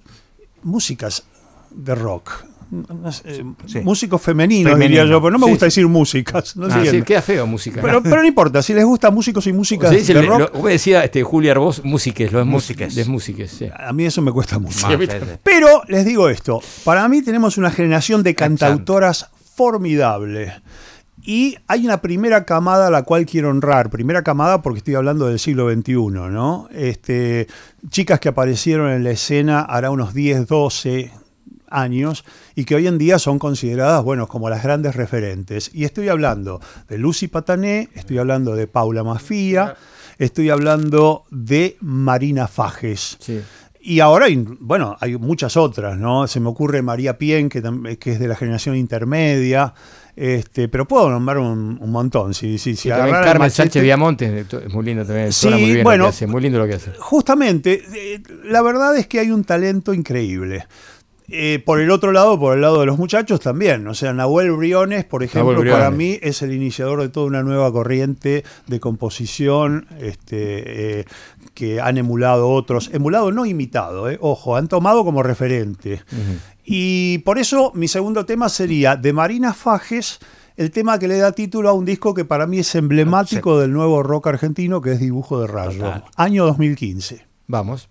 músicas de rock. No sé, Músicos femeninos, Femenino. diría yo, pero no me Sí, gusta sí. decir músicas. No Ah, queda feo música. pero, pero no importa, si les gustan músicos y músicas de el- rock, lo- como decía este, Julia Arbós, músiques, los Músiques. músiques. músiques, sí. a mí eso me cuesta mucho. Pero les digo esto, para mí tenemos una generación de cantautoras formidable. Y hay una primera camada a la cual quiero honrar. Primera camada porque estoy hablando del siglo XXI, ¿no? Este, chicas que aparecieron en la escena hará unos 10, 12 años y que hoy en día son consideradas, bueno, como las grandes referentes. Y estoy hablando de Lucy Patané, estoy hablando de Paula Mafía, estoy hablando de Marina Fajes. Sí. Y ahora, hay- bueno, hay muchas otras, ¿no? Se me ocurre María Pien, que, que es de la generación intermedia, este, pero puedo nombrar un, un montón. Si, si, si Carmen machete- Sánchez Viamonte, es muy lindo también. Sí, muy bien bueno. lo que hace, muy lindo lo que hace. Justamente, eh, la verdad es que hay un talento increíble. Eh, por el otro lado, por el lado de los muchachos también. O sea, Nahuel Briones, por ejemplo, para mí es el iniciador de toda una nueva corriente de composición este, eh, que han emulado otros. Emulado, no imitado, eh, ojo, han tomado como referente. Y por eso mi segundo tema sería de Marina Fajes, el tema que le da título a un disco que para mí es emblemático del nuevo rock argentino, que es Dibujo de Rayo, Total. año 2015. Vamos.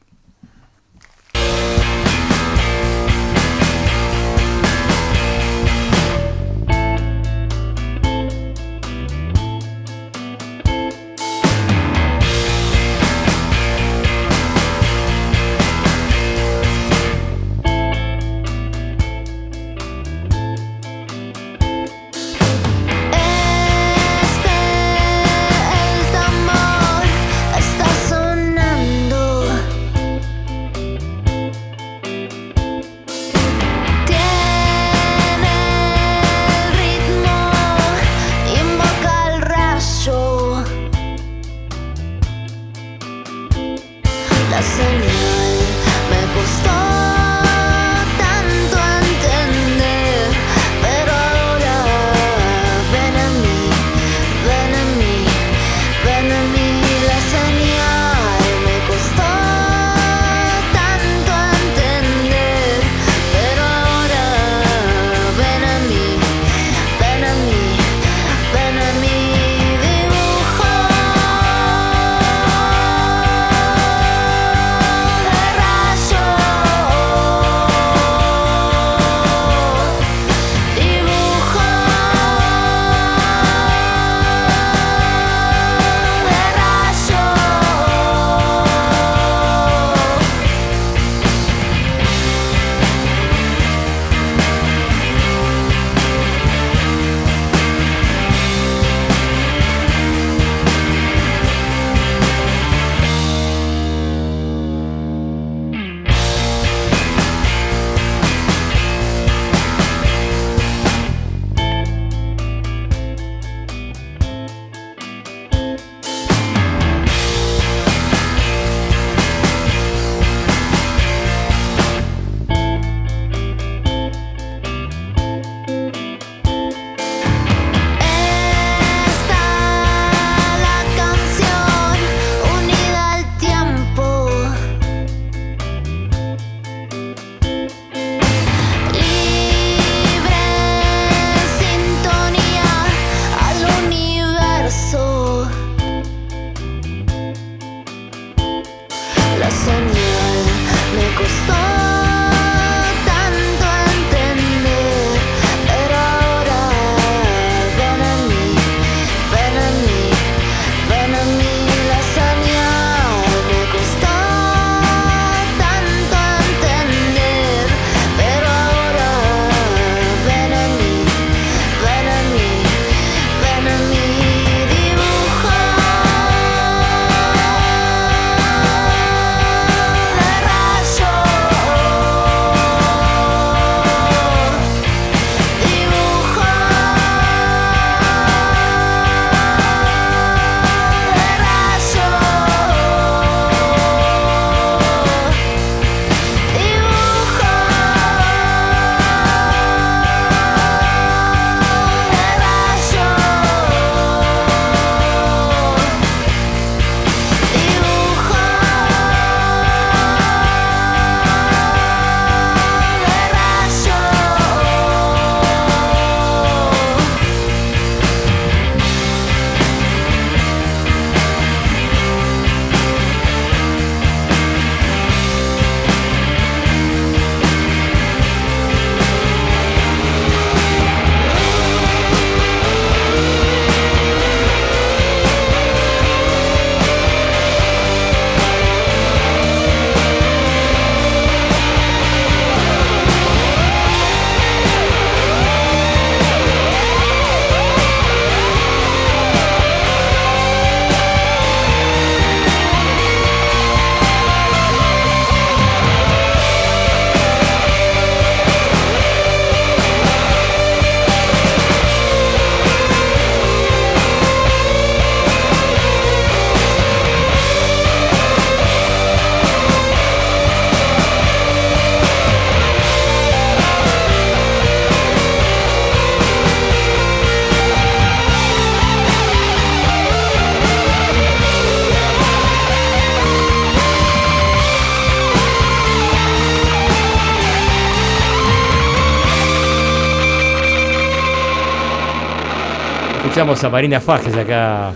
Escuchamos a Marina Fajes acá,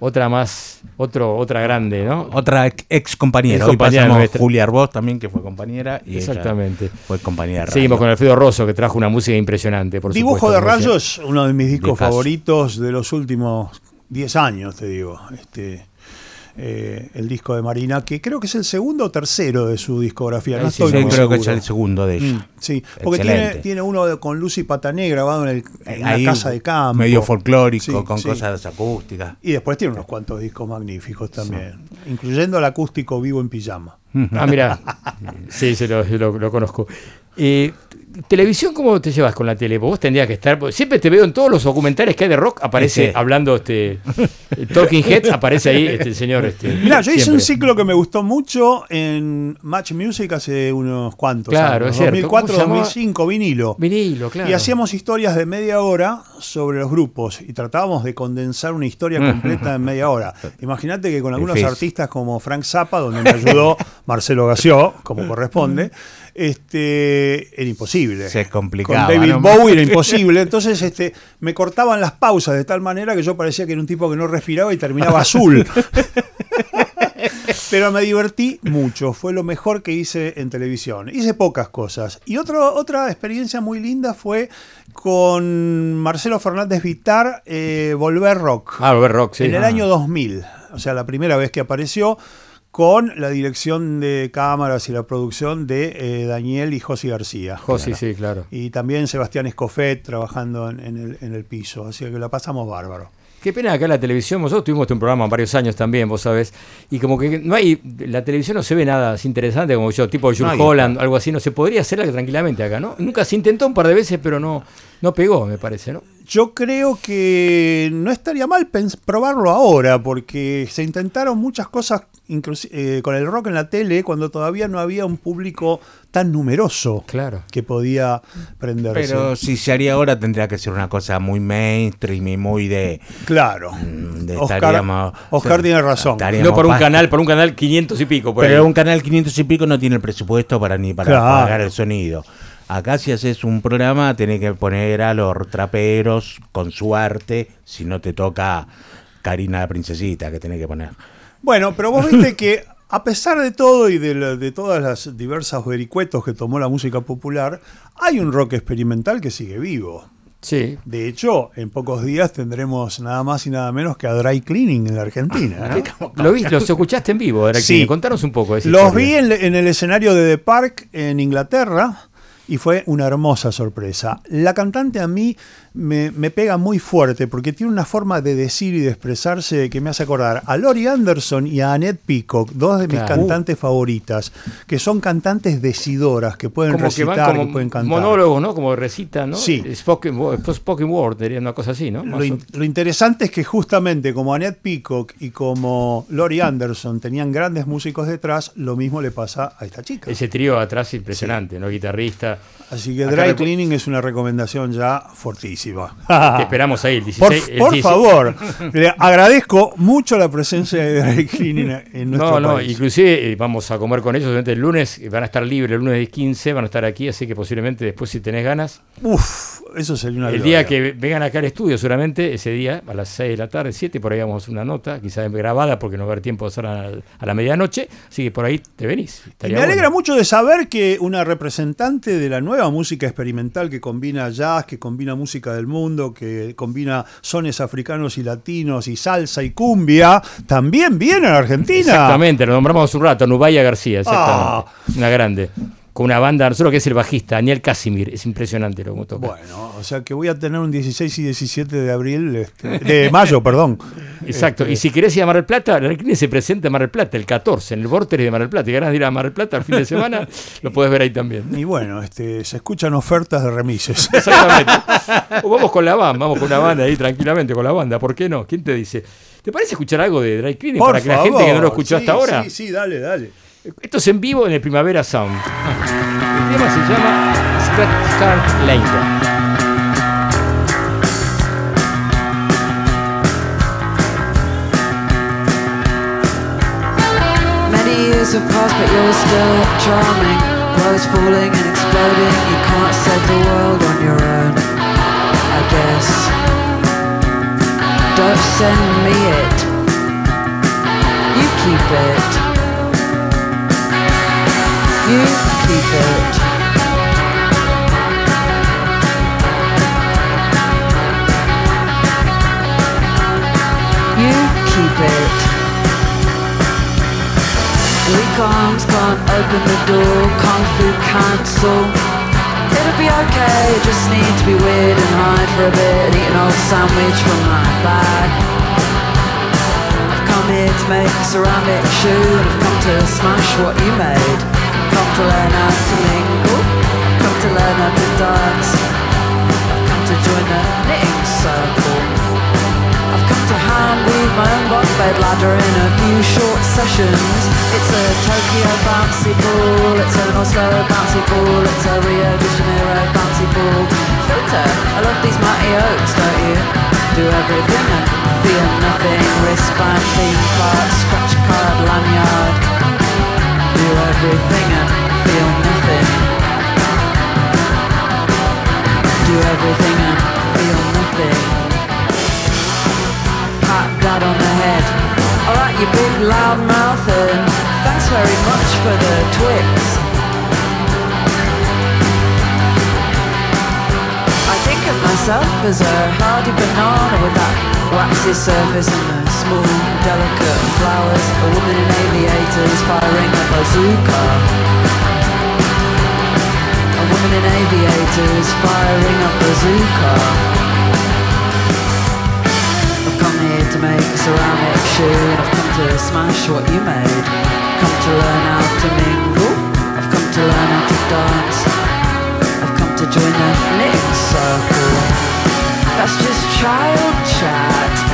otra más, otro, otra grande, ¿no? Otra ex, ex compañera. Hoy compañera pasamos nuestra. Julia Arbós también, que fue compañera. Y ella Exactamente. fue compañera de Seguimos con Alfredo Rosso, que trajo una música impresionante, por Dibujo supuesto, de rayos, uno de mis discos favoritos de los últimos 10 años, te digo. Este, eh, el disco de Marina, que creo que es el segundo o tercero de su discografía. No sí, estoy sí, muy creo que es el segundo de ella. Mm, sí, porque tiene, tiene uno de- con Lucy Patané grabado en, el, en una Ahí, casa de campo. Medio folclórico, Sí, con sí. cosas acústicas. Y después tiene unos cuantos discos magníficos también, incluyendo el acústico vivo en pijama. Ah, mira. Sí, sí, lo, lo- lo conozco. Eh, ¿Televisión cómo te llevas con la tele? Vos tendrías que estar. Siempre te veo en todos los documentales que hay de rock. Aparece hablando este. el Talking Heads, aparece ahí este señor. Este, Mira, yo hice un ciclo que me gustó mucho en Match Music hace unos cuantos Claro, años. es cierto. 2004, ¿Cómo se llamaba? 2005, vinilo. Vinilo, claro. Y hacíamos historias de media hora sobre los grupos y tratábamos de condensar una historia completa en media hora. Imagínate que con algunos Difícil. artistas como Frank Zappa, donde me ayudó Marcelo Gació, como corresponde, este era imposible. Se Con complicaba. David ¿no? Bowie era imposible. Entonces este, me cortaban las pausas de tal manera que yo parecía que era un tipo que no respiraba y terminaba azul. Pero me divertí mucho, fue lo mejor que hice en televisión. Hice pocas cosas. Y otro, otra experiencia muy linda fue con Marcelo Fernández Vitar, eh, Volver Rock. Ah, Volver Rock, sí. En el Ah. año 2000, o sea, la primera vez que apareció con la dirección de cámaras y la producción de eh, Daniel y Josi García. Josi, sí, claro. Y también Sebastián Escofet trabajando en, en el, en el piso, así que la pasamos bárbaro. Qué pena acá en la televisión, nosotros tuvimos un programa varios años también, vos sabés, y como que no hay, la televisión no se ve nada así interesante como yo, tipo Jules No. Holland, algo así, no se podría hacer tranquilamente acá, ¿no? Nunca se intentó un par de veces, pero no, no pegó, me parece, ¿no? Yo creo que no estaría mal pens- probarlo ahora, porque se intentaron muchas cosas eh, con el rock en la tele cuando todavía no había un público tan numeroso Claro. que podía prenderse. Pero si se haría ahora tendría que ser una cosa muy mainstream y muy de... claro, de Oscar, estaríamos- Oscar tiene razón. No por un canal, por un canal 500 y pico. Por Pero ahí. un canal 500 y pico no tiene el presupuesto para ni para Claro. pagar el sonido. Acá si haces un programa tenés que poner a los traperos con su arte, si no te toca Karina la princesita que tenés que poner. Bueno, pero vos viste que a pesar de todo y de, la- de todas las diversas vericuetos que tomó la música popular, hay un rock experimental que sigue vivo. Sí. De hecho, en pocos días tendremos nada más y nada menos que a Dry Cleaning en la Argentina. ¿no? ¿Lo viste? ¿Los escuchaste en vivo? Era Sí. Contanos un poco. de esa Los historia. vi en, en el escenario de The Park en Inglaterra y fue una hermosa sorpresa. La cantante a mí me, me pega muy fuerte porque tiene una forma de decir y de expresarse que me hace acordar a Lori Anderson y a Annette Peacock, dos de mis Claro. cantantes favoritas, que son cantantes decidoras que pueden como que recitar, que, pueden cantar. monólogos, ¿no? Como recitan, ¿no? Sí. Spoken, wo- spoken word, diría una cosa así, ¿no? Lo, o- in- lo interesante es que justamente como Annette Peacock y como Lori Anderson tenían grandes músicos detrás, lo mismo le pasa a esta chica. Ese trío atrás impresionante, ¿no? Guitarrista. Así que Acá Dry Cleaning es una recomendación ya fortísima. Te esperamos ahí el Por, 16. el por 16. favor, le agradezco mucho la presencia de Dry Cleaning en nuestro No, no, país. inclusive eh, vamos a comer con ellos durante el lunes, van a estar libres el lunes 15, van a estar aquí, así que posiblemente después si tenés ganas, Uf, eso sería una el gloria. día que vengan acá al estudio seguramente, ese día, a las 6 de la tarde, 7, por ahí vamos a hacer una nota, quizás grabada porque no va a haber tiempo de hacer a, la medianoche, así que por ahí te venís. Me alegra bueno. mucho de saber que una representante de la nueva música experimental que combina jazz, que combina música del mundo, que combina sones africanos y latinos y salsa y cumbia, también viene a la Argentina. Exactamente, lo nombramos hace un rato, Nubaya García, exactamente. Ah. Una grande. Con una banda, nosotros que es el bajista, Daniel Casimir, es impresionante lo que toca. Bueno, o sea que voy a tener un 16 y 17 de abril, este, de mayo, perdón. Exacto, Este, y si querés ir a Mar del Plata, la Argentina se presenta en Mar del Plata el 14, en el Vortex de Mar del Plata, y ganas de ir a Mar del Plata el fin de semana, lo puedes ver ahí también. Y bueno, este, se escuchan ofertas de remises. Exactamente. O vamos con la banda, vamos con una banda ahí tranquilamente con la banda, ¿por qué no? ¿Quién te dice? ¿Te parece escuchar algo de Dry Cleaning Por para que la gente que no lo escuchó sí, hasta ahora? Sí, sí, dale, dale. Esto es en vivo en el Primavera Sound. El tema se llama Start Later. years have passed, but you're still charming. World's falling and exploding. You can't save the world on your own, I guess. Don't send me it. You keep it. You keep it. You keep it. Can't open the door, kung fu. It'll be okay, just need to be weird and hide for a bit. Old sandwich from my bag. Come here to make a ceramic shoe and I've come to smash what you made. Come to learn how to mingle, I've come to learn how to dance. I've come to join the knitting circle. I've come to hand weave my own bunk bed ladder in a few short sessions. It's a Tokyo bouncy ball, it's an Oslo bouncy ball, it's a Rio de Janeiro bouncy ball. Filter, I love these mighty oaks, don't you? Do everything and feel nothing. Wristband, theme park, scratch card, lanyard. Do everything and feel nothing. Do everything and feel nothing pat dad on the head. Alright, you big loud mouth, and thanks very much for the Twix. I think of myself as a hardy banana with that waxy surface and the small, delicate flowers. A woman in aviators firing a bazooka. A woman in aviators firing a bazooka. I've come here to make a ceramic shoe and I've come to smash what you made. Come to learn how to mingle. I've come to learn how to dance. I've come to join the knitting circle. That's just child chat.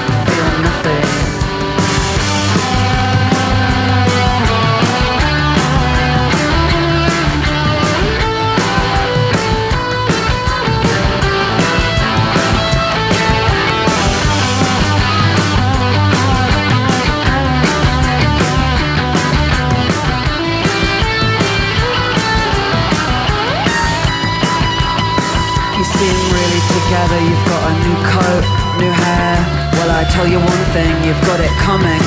you've got a new coat, new hair. Well, I tell you one thing, you've got it coming.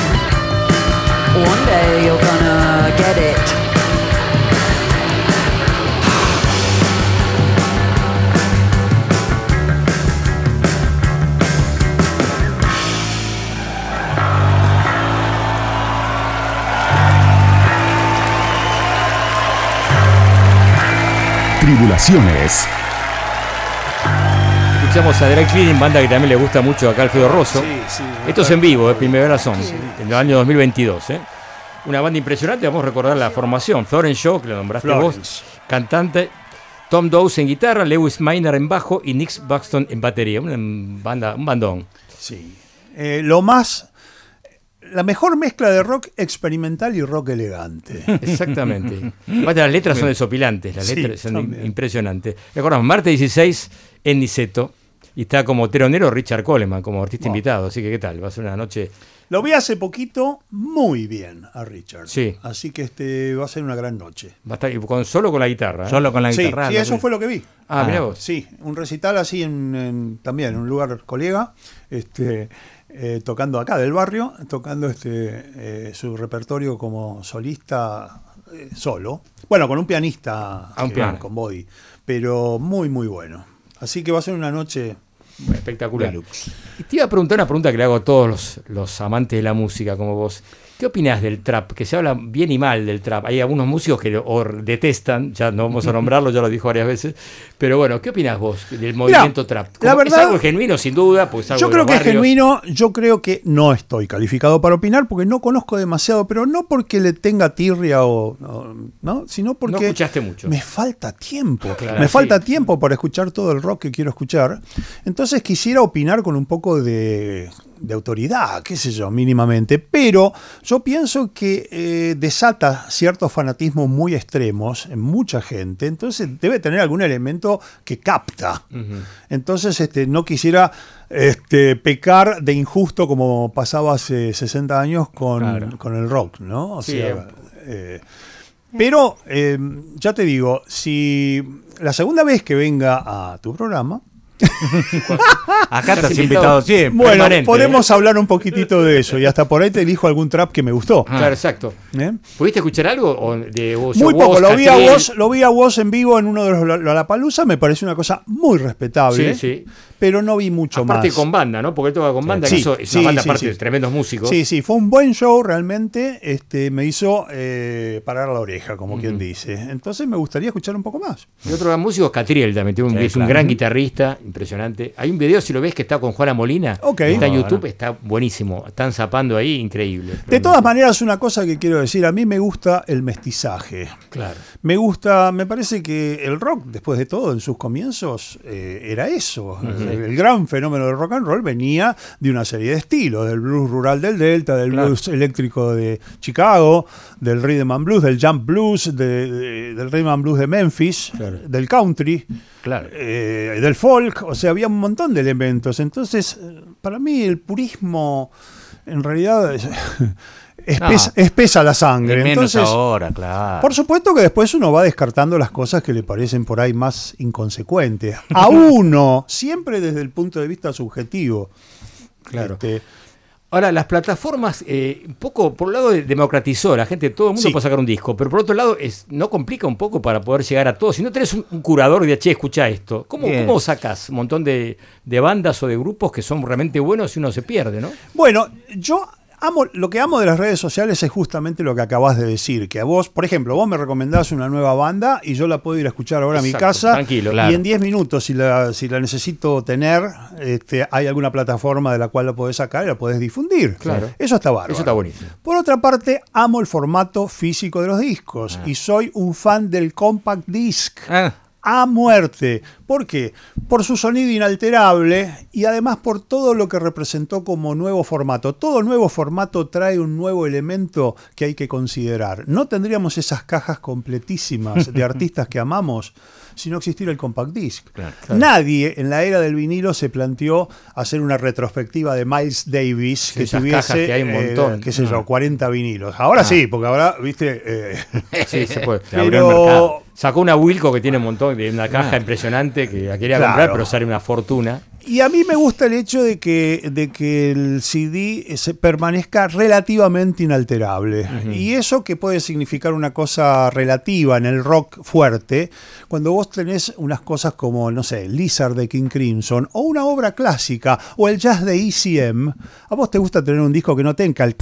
One day you're gonna get it. Tribulaciones. Escuchamos a Drag Cleaning, banda que también le gusta mucho acá Alfredo Rosso. Sí, sí, Esto es en vivo, es Primavera Son, en el año 2022. ¿eh? Una banda impresionante, vamos a recordar la formación. Florence Shaw, que lo nombraste Florence. vos, cantante. Tom Dawes en guitarra, Lewis Miner en bajo y Nick Buxton en batería. Una banda, un bandón. Sí. Eh, lo más. La mejor mezcla de rock experimental y rock elegante. Exactamente. Las letras son desopilantes, las Sí, letras son también. impresionantes. Recordamos, martes 16 en Niceto. Y está como teronero Richard Coleman, como artista Wow. invitado. Así que, ¿qué tal? Va a ser una noche. Lo vi hace poquito muy bien a Richard. Sí. Así que este va a ser una gran noche. Va a estar y con, solo con la guitarra. ¿eh? Solo con la Sí, guitarra. sí, eso fue lo que vi. Ah, mirá vos. Sí, un recital así en, en- también en un lugar colega, este, eh, tocando acá del barrio, tocando este eh, su repertorio como solista eh, solo. Bueno, con un pianista Ah, un piano. con body, pero muy muy bueno. Así que va a ser una noche Espectacular. deluxe. Y te iba a preguntar una pregunta que le hago a todos los, los amantes de la música como vos. ¿Qué opinas del trap? Que se habla bien y mal del trap. Hay algunos músicos que lo detestan, ya no vamos a nombrarlo, ya lo dijo varias veces. Pero bueno, ¿qué opinas vos del movimiento trap? la verdad- es algo genuino, sin duda, pues es algo Yo creo que es genuino, yo creo que no estoy calificado para opinar porque no conozco demasiado, pero no porque le tenga tirria o, no, sino No porque escuchaste mucho. me falta tiempo. Claro, me sí. falta tiempo para escuchar todo el rock que quiero escuchar. Entonces quisiera opinar con un poco de de autoridad, qué sé yo, mínimamente. Pero yo pienso que eh, desata ciertos fanatismos muy extremos en mucha gente. Entonces debe tener algún elemento que capta. Entonces este, no quisiera este, pecar de injusto como pasaba hace 60 años con, Claro. con el rock, ¿no? O Sí, sea, eh, pero eh, ya te digo, si la segunda vez que venga a tu programa, Acá estás invitado siempre. bueno, Permanente, podemos hablar un poquitito de eso y hasta por ahí te elijo algún trap que me gustó. Claro, exacto. ¿Eh? ¿Pudiste escuchar algo o de vos? Muy vos, poco, lo vi, a vos, lo vi a vos en vivo en uno de los Lollapalooza, me parece una cosa muy respetable, Sí, sí. Pero no vi mucho Aparte más. con banda, ¿no? Porque él toca con banda, Sí, que eso es sí, una banda sí, aparte sí. de tremendos músicos. Sí, sí, fue un buen show realmente, este, me hizo eh, parar la oreja, como quien dice. Entonces me gustaría escuchar un poco más. Y otro gran músico es Catriel también, tiene un- Sí, es un gran guitarrista, impresionante. Hay un video, si lo ves, que está con Juana Molina. Ok. Está en. YouTube, está buenísimo. Están zapando ahí, increíble. De todas maneras, una cosa que quiero decir, a mí me gusta el mestizaje. Claro. Me gusta, me parece que el rock, después de todo, en sus comienzos, eh, era eso. El gran fenómeno del rock and roll venía de una serie de estilos, del blues rural del Delta, del blues eléctrico de Chicago, del rhythm and blues, del jump blues, de- de- del rhythm and blues de Memphis, del country, Claro. eh, del folk, o sea, había un montón de elementos. Entonces, eh, para mí el purismo, en realidad, es, espesa, No. espesa la sangre. Y menos Entonces, ahora, claro. por supuesto que después uno va descartando las cosas que le parecen por ahí más inconsecuentes. A uno, siempre desde el punto de vista subjetivo. Claro. Este, Ahora, las plataformas, eh, un poco, por un lado, de- democratizó, la gente, todo el mundo Sí. puede sacar un disco, pero por otro lado, es, no complica un poco para poder llegar a todos. Si no tenés un, un curador de, che, escucha esto, ¿cómo, Bien. cómo sacas un montón de, de bandas o de grupos que son realmente buenos y uno se pierde, ¿no? Bueno, yo amo, lo que amo de las redes sociales es justamente lo que acabas de decir, que a vos, por ejemplo, vos me recomendás una nueva banda y yo la puedo ir a escuchar ahora a mi Exacto, casa tranquilo, y claro. en 10 minutos, si la, si la necesito tener, este, hay alguna plataforma de la cual la podés sacar y la podés difundir. Claro. Eso está bárbaro. Eso está buenísimo. Por otra parte, amo el formato físico de los discos y soy un fan del compact disc. A muerte. ¿Por qué? Por su sonido inalterable y además por todo lo que representó como nuevo formato. Todo nuevo formato trae un nuevo elemento que hay que considerar. No tendríamos esas cajas completísimas de artistas que amamos si no existiera el compact disc. Nadie en la era del vinilo se planteó hacer una retrospectiva de Miles Davis Sí, que tuviese, que hay un eh, montón. qué sé yo, Ah. 40 vinilos. Ahora Ah. sí, porque ahora, viste... eh, Sí, se puede. Pero-. Sacó una Wilco que tiene un montón, de una caja Ah. impresionante que la quería Claro. comprar, pero sale una fortuna. Y a mí me gusta el hecho de que, de que el CD se permanezca relativamente inalterable. Y eso que puede significar una cosa relativa en el rock fuerte, cuando vos tenés unas cosas como, no sé, Lizard de King Crimson, o una obra clásica, o el jazz de ECM, a vos te gusta tener un disco que no tenga el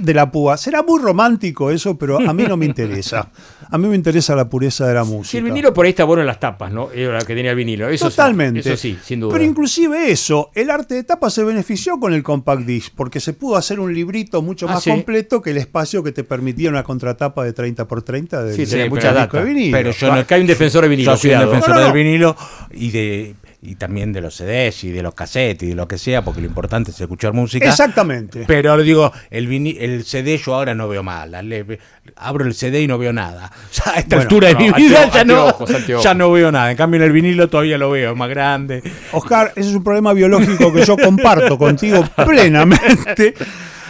de la púa. Será muy romántico eso, pero a mí no me interesa. A mí me interesa la pureza de la música. Si el vinilo por ahí está bueno en las tapas, ¿no? Era la que tenía el vinilo. Eso sí, Totalmente. eso sí, sin duda. Pero inclusive eso, el arte de tapa se benefició con el compact disc, porque se pudo hacer un librito mucho Ah, más ¿sí? completo que el espacio que te permitía una contratapa de 30 por 30 del, Sí, tenía del mucha disco data. de vinilo. Pero yo no, Acá hay un defensor de vinilo, Yo soy un defensor No, no, del vinilo y de y también de los CDs y de los cassettes y de lo que sea, porque lo importante es escuchar música. Exactamente. Pero digo, el, vini- el CD yo ahora no veo mal. Le- abro el CD y no veo nada. Ya a esta Bueno, altura de no, mi vida anteo- ya, no, anteojos, ya no veo nada. En cambio en el vinilo todavía lo veo, es más grande. Oscar, ese es un problema biológico que yo comparto contigo plenamente.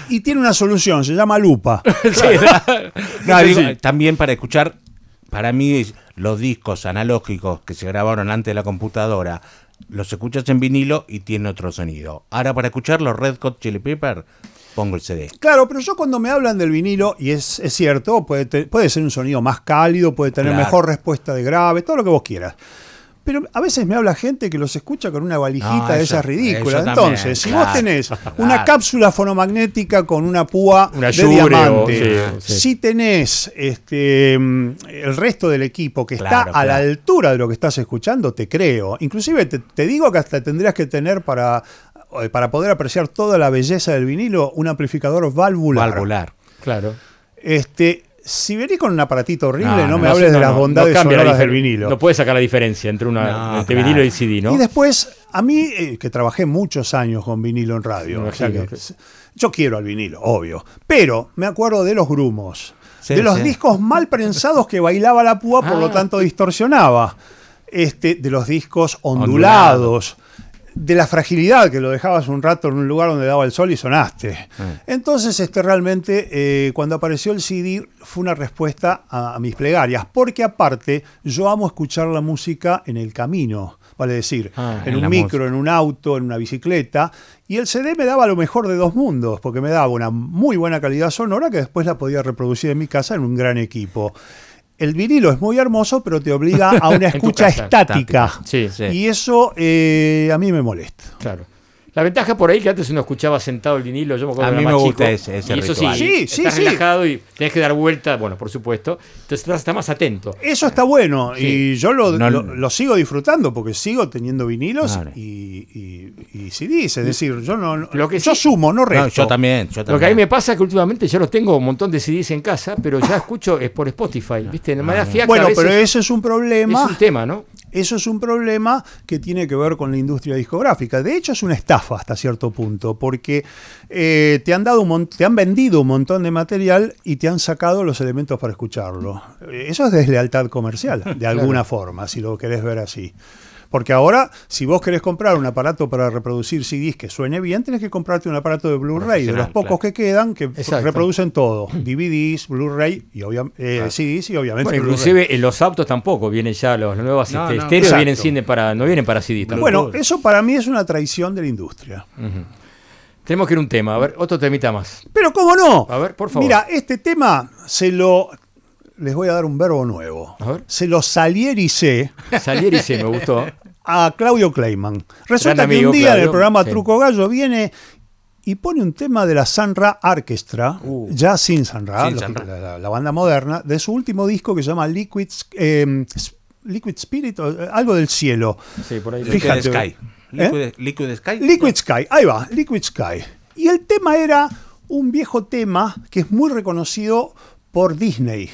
Y tiene una solución, se llama lupa. Sí, no, digo, sí. También para escuchar, para mí los discos analógicos que se grabaron antes de la computadora, los escuchas en vinilo y tiene otro sonido. Ahora para escuchar los Red Hot Chili Pepper, pongo el CD. Claro, pero yo cuando me hablan del vinilo, y es, es cierto, puede, te- puede ser un sonido más cálido, puede tener Claro. mejor respuesta de grave, todo lo que vos quieras. Pero a veces me habla gente que los escucha con una valijita No, de esas ridículas. Entonces, si claro. vos tenés Claro. una cápsula fonomagnética con una púa Una de diamante, sí, sí. si tenés este, mm, el resto del equipo que Claro, está a la altura de lo que estás escuchando, te creo. Inclusive te, te digo que hasta tendrías que tener para, eh, para poder apreciar toda la belleza del vinilo un amplificador valvular. Valvular. Claro. Este, si venís con un aparatito horrible, no, No, me no, hables no, de las bondades sonoras del vinilo. No puedes sacar la diferencia entre, una, No, entre claro. vinilo y CD, ¿no? Y después, a mí, eh, que trabajé muchos años con vinilo en radio, o sea que yo quiero al vinilo, obvio. Pero me acuerdo de los grumos, Sí, de los sí. discos mal prensados que bailaba la púa, por lo Ah, tanto distorsionaba. Este, de los discos ondulados. De la fragilidad que lo dejabas un rato en un lugar donde daba el sol y sonaste. Entonces, este, realmente, eh, cuando apareció el CD, fue una respuesta a, a mis plegarias. Porque aparte, yo amo escuchar la música en el camino. Vale decir, Ah, en en un micro, en un auto, en una bicicleta. Y el CD me daba lo mejor de dos mundos, porque me daba una muy buena calidad sonora que después la podía reproducir en mi casa en un gran equipo. El vinilo es muy hermoso, pero te obliga a una escucha estática. Sí, sí. Y eso eh, a mí me molesta. Claro. La ventaja por ahí que antes uno escuchaba sentado el vinilo, yo me acuerdo A mí era me más gusta chico, ese- ese y eso ritual. sí, Sí, sí, estás sí. relajado y tenés que dar vuelta, bueno, por supuesto, entonces estás, estás más atento. Eso está bueno Sí. y yo lo, No- lo- lo sigo disfrutando porque sigo teniendo vinilos y, y, y CDs. Es decir, yo no, Lo que yo sí- sumo, no resto. No, yo también, yo Lo que a mí me pasa es que últimamente yo los tengo un montón de CDs en casa, pero ya escucho es por Spotify, ¿viste? De manera fiaca Bueno, a veces pero ese es un problema. es un tema, ¿no? Eso es un problema que tiene que ver con la industria discográfica. De hecho, es una estafa hasta cierto punto, porque eh, te han dado un te han vendido un montón de material y te han sacado los elementos para escucharlo. Eh, Eso es deslealtad comercial, de alguna forma, si lo querés ver así. Porque ahora, si vos querés comprar un aparato para reproducir CDs que suene bien, tenés que comprarte un aparato de Blu-ray, de los pocos que quedan, que Exacto. reproducen todo. DVDs, Blu-ray, y obvia- eh, CDs y obviamente Bueno, inclusive en los autos tampoco vienen ya los, nuevos No, este, no. estéreos Exacto. vienen para, no vienen para CD. tampoco. Bueno, eso para mí es una traición de la industria. Tenemos que ir a un tema, a ver, otro temita más. Pero ¿cómo no? A ver, por favor. Mira, este tema se lo... Les voy a dar un verbo nuevo. A ver. Se lo saliericé Salieri se me gustó. a Claudio Kleiman. Resulta Gran que amigo, un día en el programa sí. Truco Gallo viene y pone un tema de la Sanra Orchestra, Uh. ya sin Sanra, Sin Sanra. La, la- la banda moderna, de su último disco que se llama Liquid, eh, Liquid Spirit, o, eh, algo del cielo. Sí, por ahí. Liquid. Sky. ¿Eh? Liquid, Liquid Sky. Liquid Sky, ahí va, Liquid Sky. Y el tema era un viejo tema que es muy reconocido por Disney.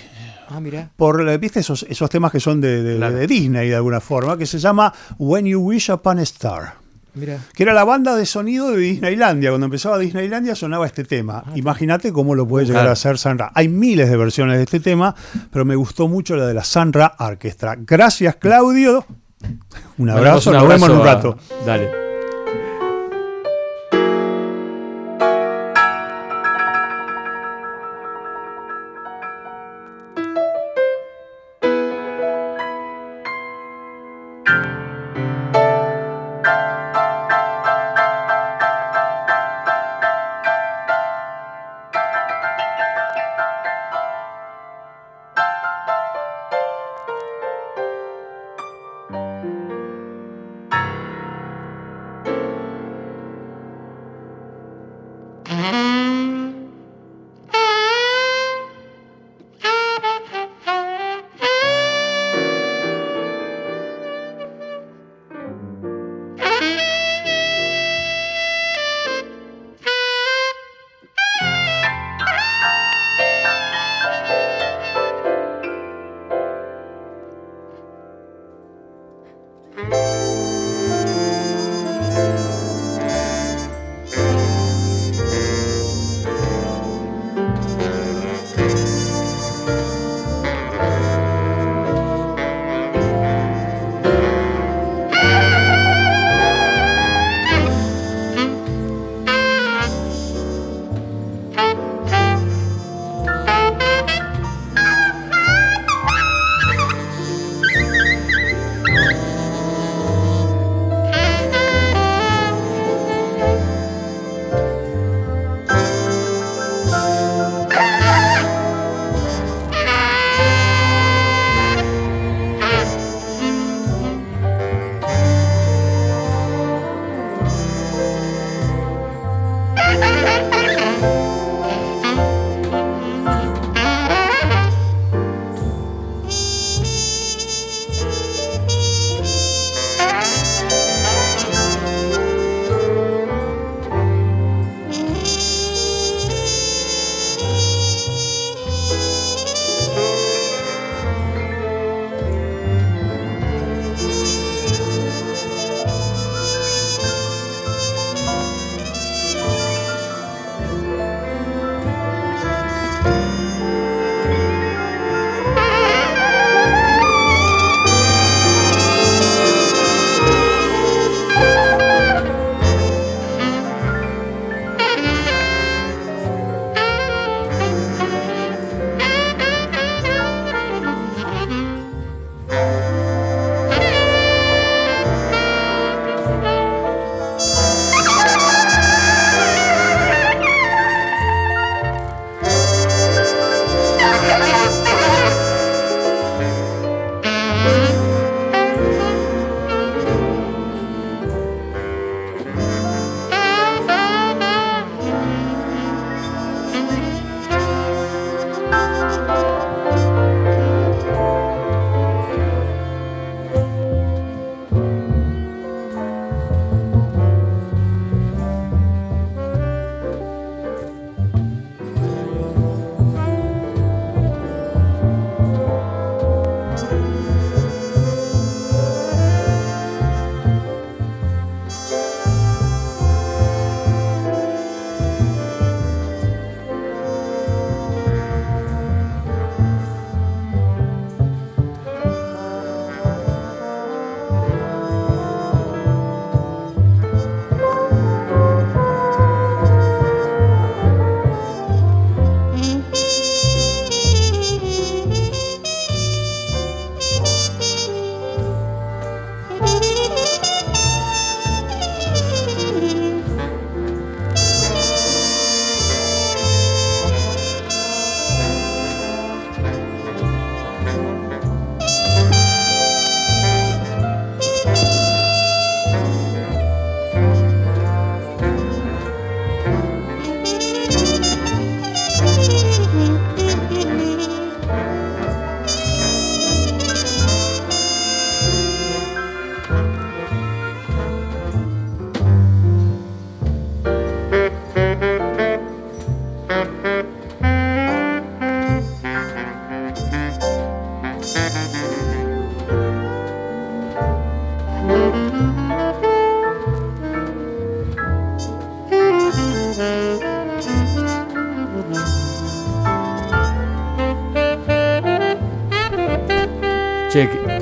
Ah, mira. Por, eh, ¿viste? Esos, esos temas que son de, de- Claro. de Disney de alguna forma, que se llama When You Wish Upon a Star. Mira. Que era la banda de sonido de Disneylandia. Cuando empezaba Disneylandia sonaba este tema. Imagínate cómo lo puede llegar Claro. a hacer Sanra. Hay miles de versiones de este tema, pero me gustó mucho la de la Sanra Orchestra. Gracias, Claudio. Un abrazo, un nos vemos en un rato. a- Dale.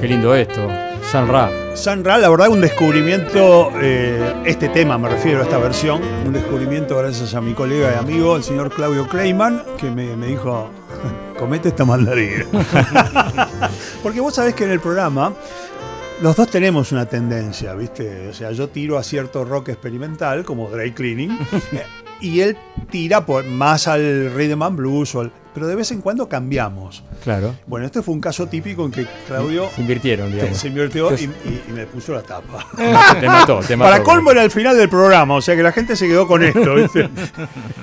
Qué, lindo esto. San Ra. San Ra, la verdad, un descubrimiento, eh, este tema me refiero a esta versión, un descubrimiento gracias a mi colega y amigo, el señor Claudio Kleiman, que me, me dijo, comete esta mandarina. Porque vos sabés que en el programa los dos tenemos una tendencia, ¿viste? O sea, yo tiro a cierto rock experimental, como Dry Cleaning, y él tira por, más al rhythm and blues, o al- pero de vez en cuando cambiamos. Claro. Bueno, este fue un caso típico en que Claudio Se invirtieron, digamos. se invirtió y, Entonces- y- y me puso la tapa. Te mató, te mató. Para colmo era el final del programa, o sea que la gente se quedó con esto, ¿viste?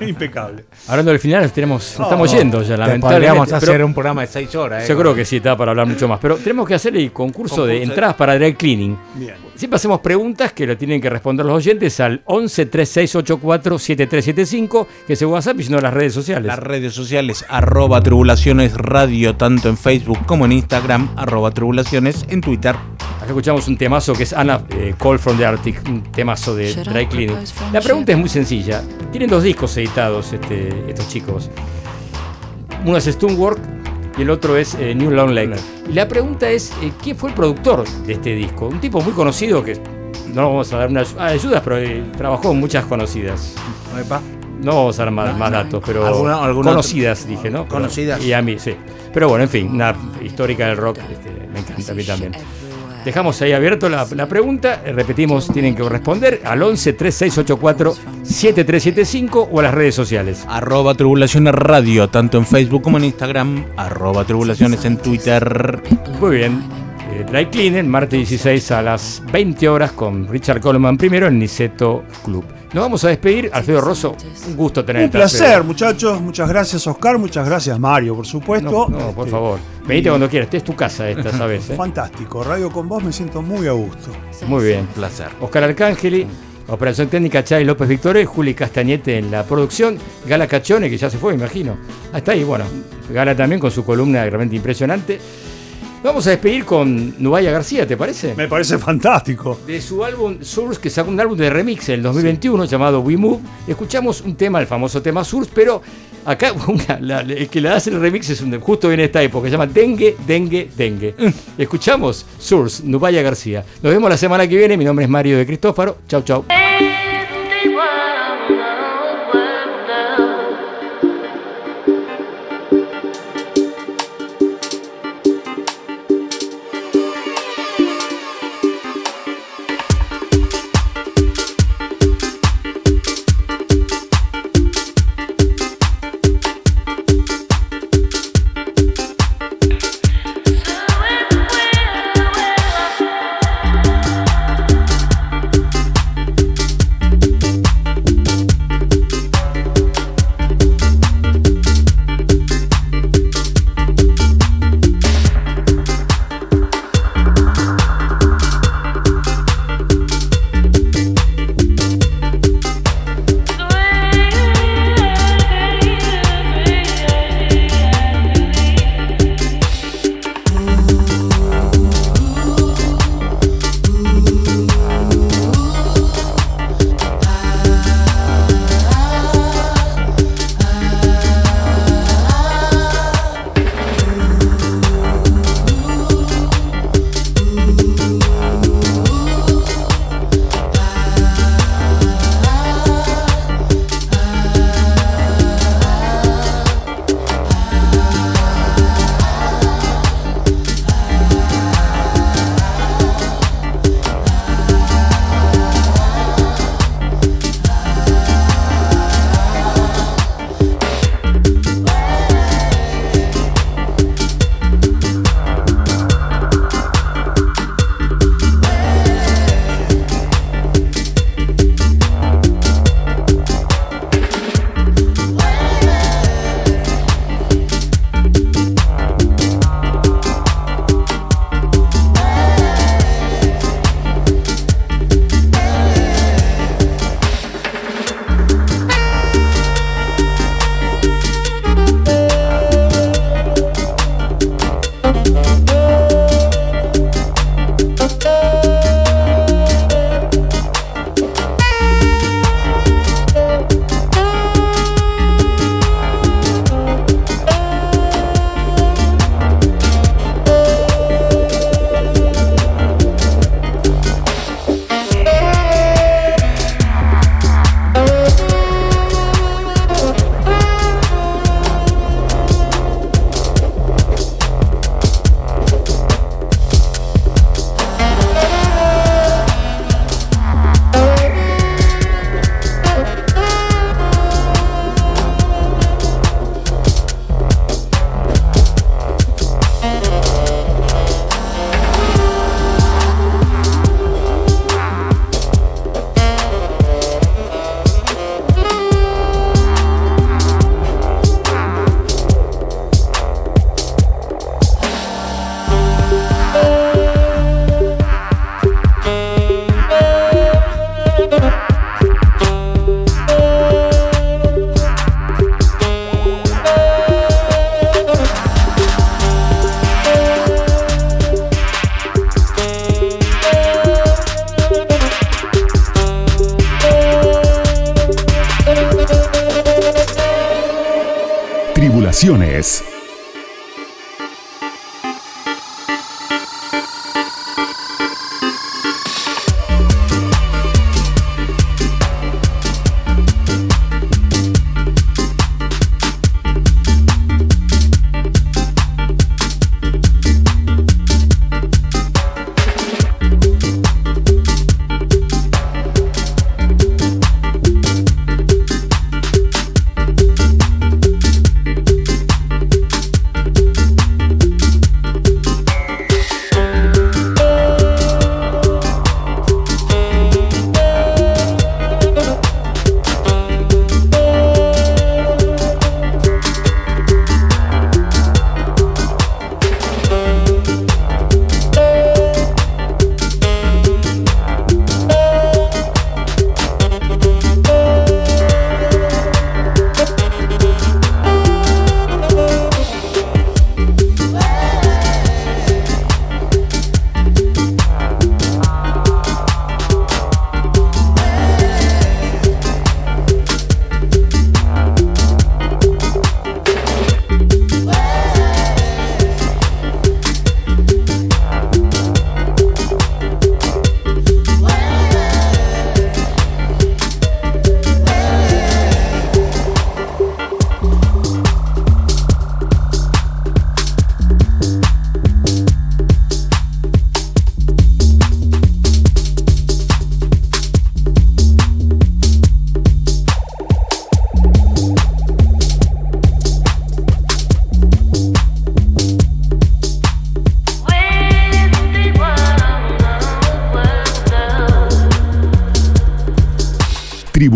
Impecable. Hablando del final, tenemos, No, estamos yendo ya, Te lamentablemente. podríamos pero hacer un programa de seis horas. ¿eh? Yo creo que sí, está para hablar mucho más. Pero tenemos que hacer el concurso, de Concurso. entradas para dry cleaning. Bien. Siempre hacemos preguntas que lo tienen que responder los oyentes al 11 3684 7375, que es el WhatsApp y si no las redes sociales. Las redes sociales, arroba tribulaciones radio, tanto en Facebook como en Instagram, arroba tribulaciones en Twitter. Acá escuchamos un temazo que es Anna eh, Call from the Arctic, un temazo de Dry Cleaning. La pregunta es muy sencilla. Tienen dos discos editados este, estos chicos. Uno es Stonework y el otro es eh, New Long Lake. Y la pregunta es, eh, ¿quién fue el productor de este disco? Un tipo muy conocido que no vamos a dar unas ah, ayudas, pero eh, trabajó en muchas conocidas. No vamos a dar más, más datos, pero ¿Alguna- alguna conocidas, dije, ¿no? Conocidas. Y a mí, sí. Pero bueno, en fin, una histórica del rock, este, me encanta a mí también. Dejamos ahí abierto la, la pregunta, eh, repetimos, tienen que responder al 11 3684 7375 o a las redes sociales. Arroba tribulaciones radio, tanto en Facebook como en Instagram, arroba tribulaciones en Twitter. Muy bien. Eh, Dry Cleaning, martes 16 a las 20 horas con Richard Coleman primero en Niceto Club. Nos vamos a despedir. Alfredo Rosso, un gusto Un tenerte. placer, Alfredo. muchachos. Muchas gracias, Oscar. Muchas gracias, Mario, por supuesto. No, no, por Este, favor. Venite cuando quieras. Esta es tu casa esta, ¿sabes? eh? Fantástico. Radio con vos me siento muy a gusto. Muy bien. Placer. Oscar Arcángeli, Operación Técnica Chay López Victoria, Juli Castañete en la producción, Gala Cachone, que ya se fue, imagino. Hasta ahí, bueno. Gala también con su columna realmente impresionante. Vamos a despedir con Nubaya García, ¿te parece? Me parece fantástico. De su álbum Source, que sacó un álbum de remix en el 2021 llamado We Move, escuchamos un tema, el famoso tema Source, pero acá una- la- el que le hace el remix es un, justo en esta época, se llama Dengue, Dengue, Dengue. Escuchamos Source, Nubaya García. Nos vemos la semana que viene, mi nombre es Mario de Cristófaro. Chau, chau.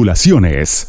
Tribulaciones.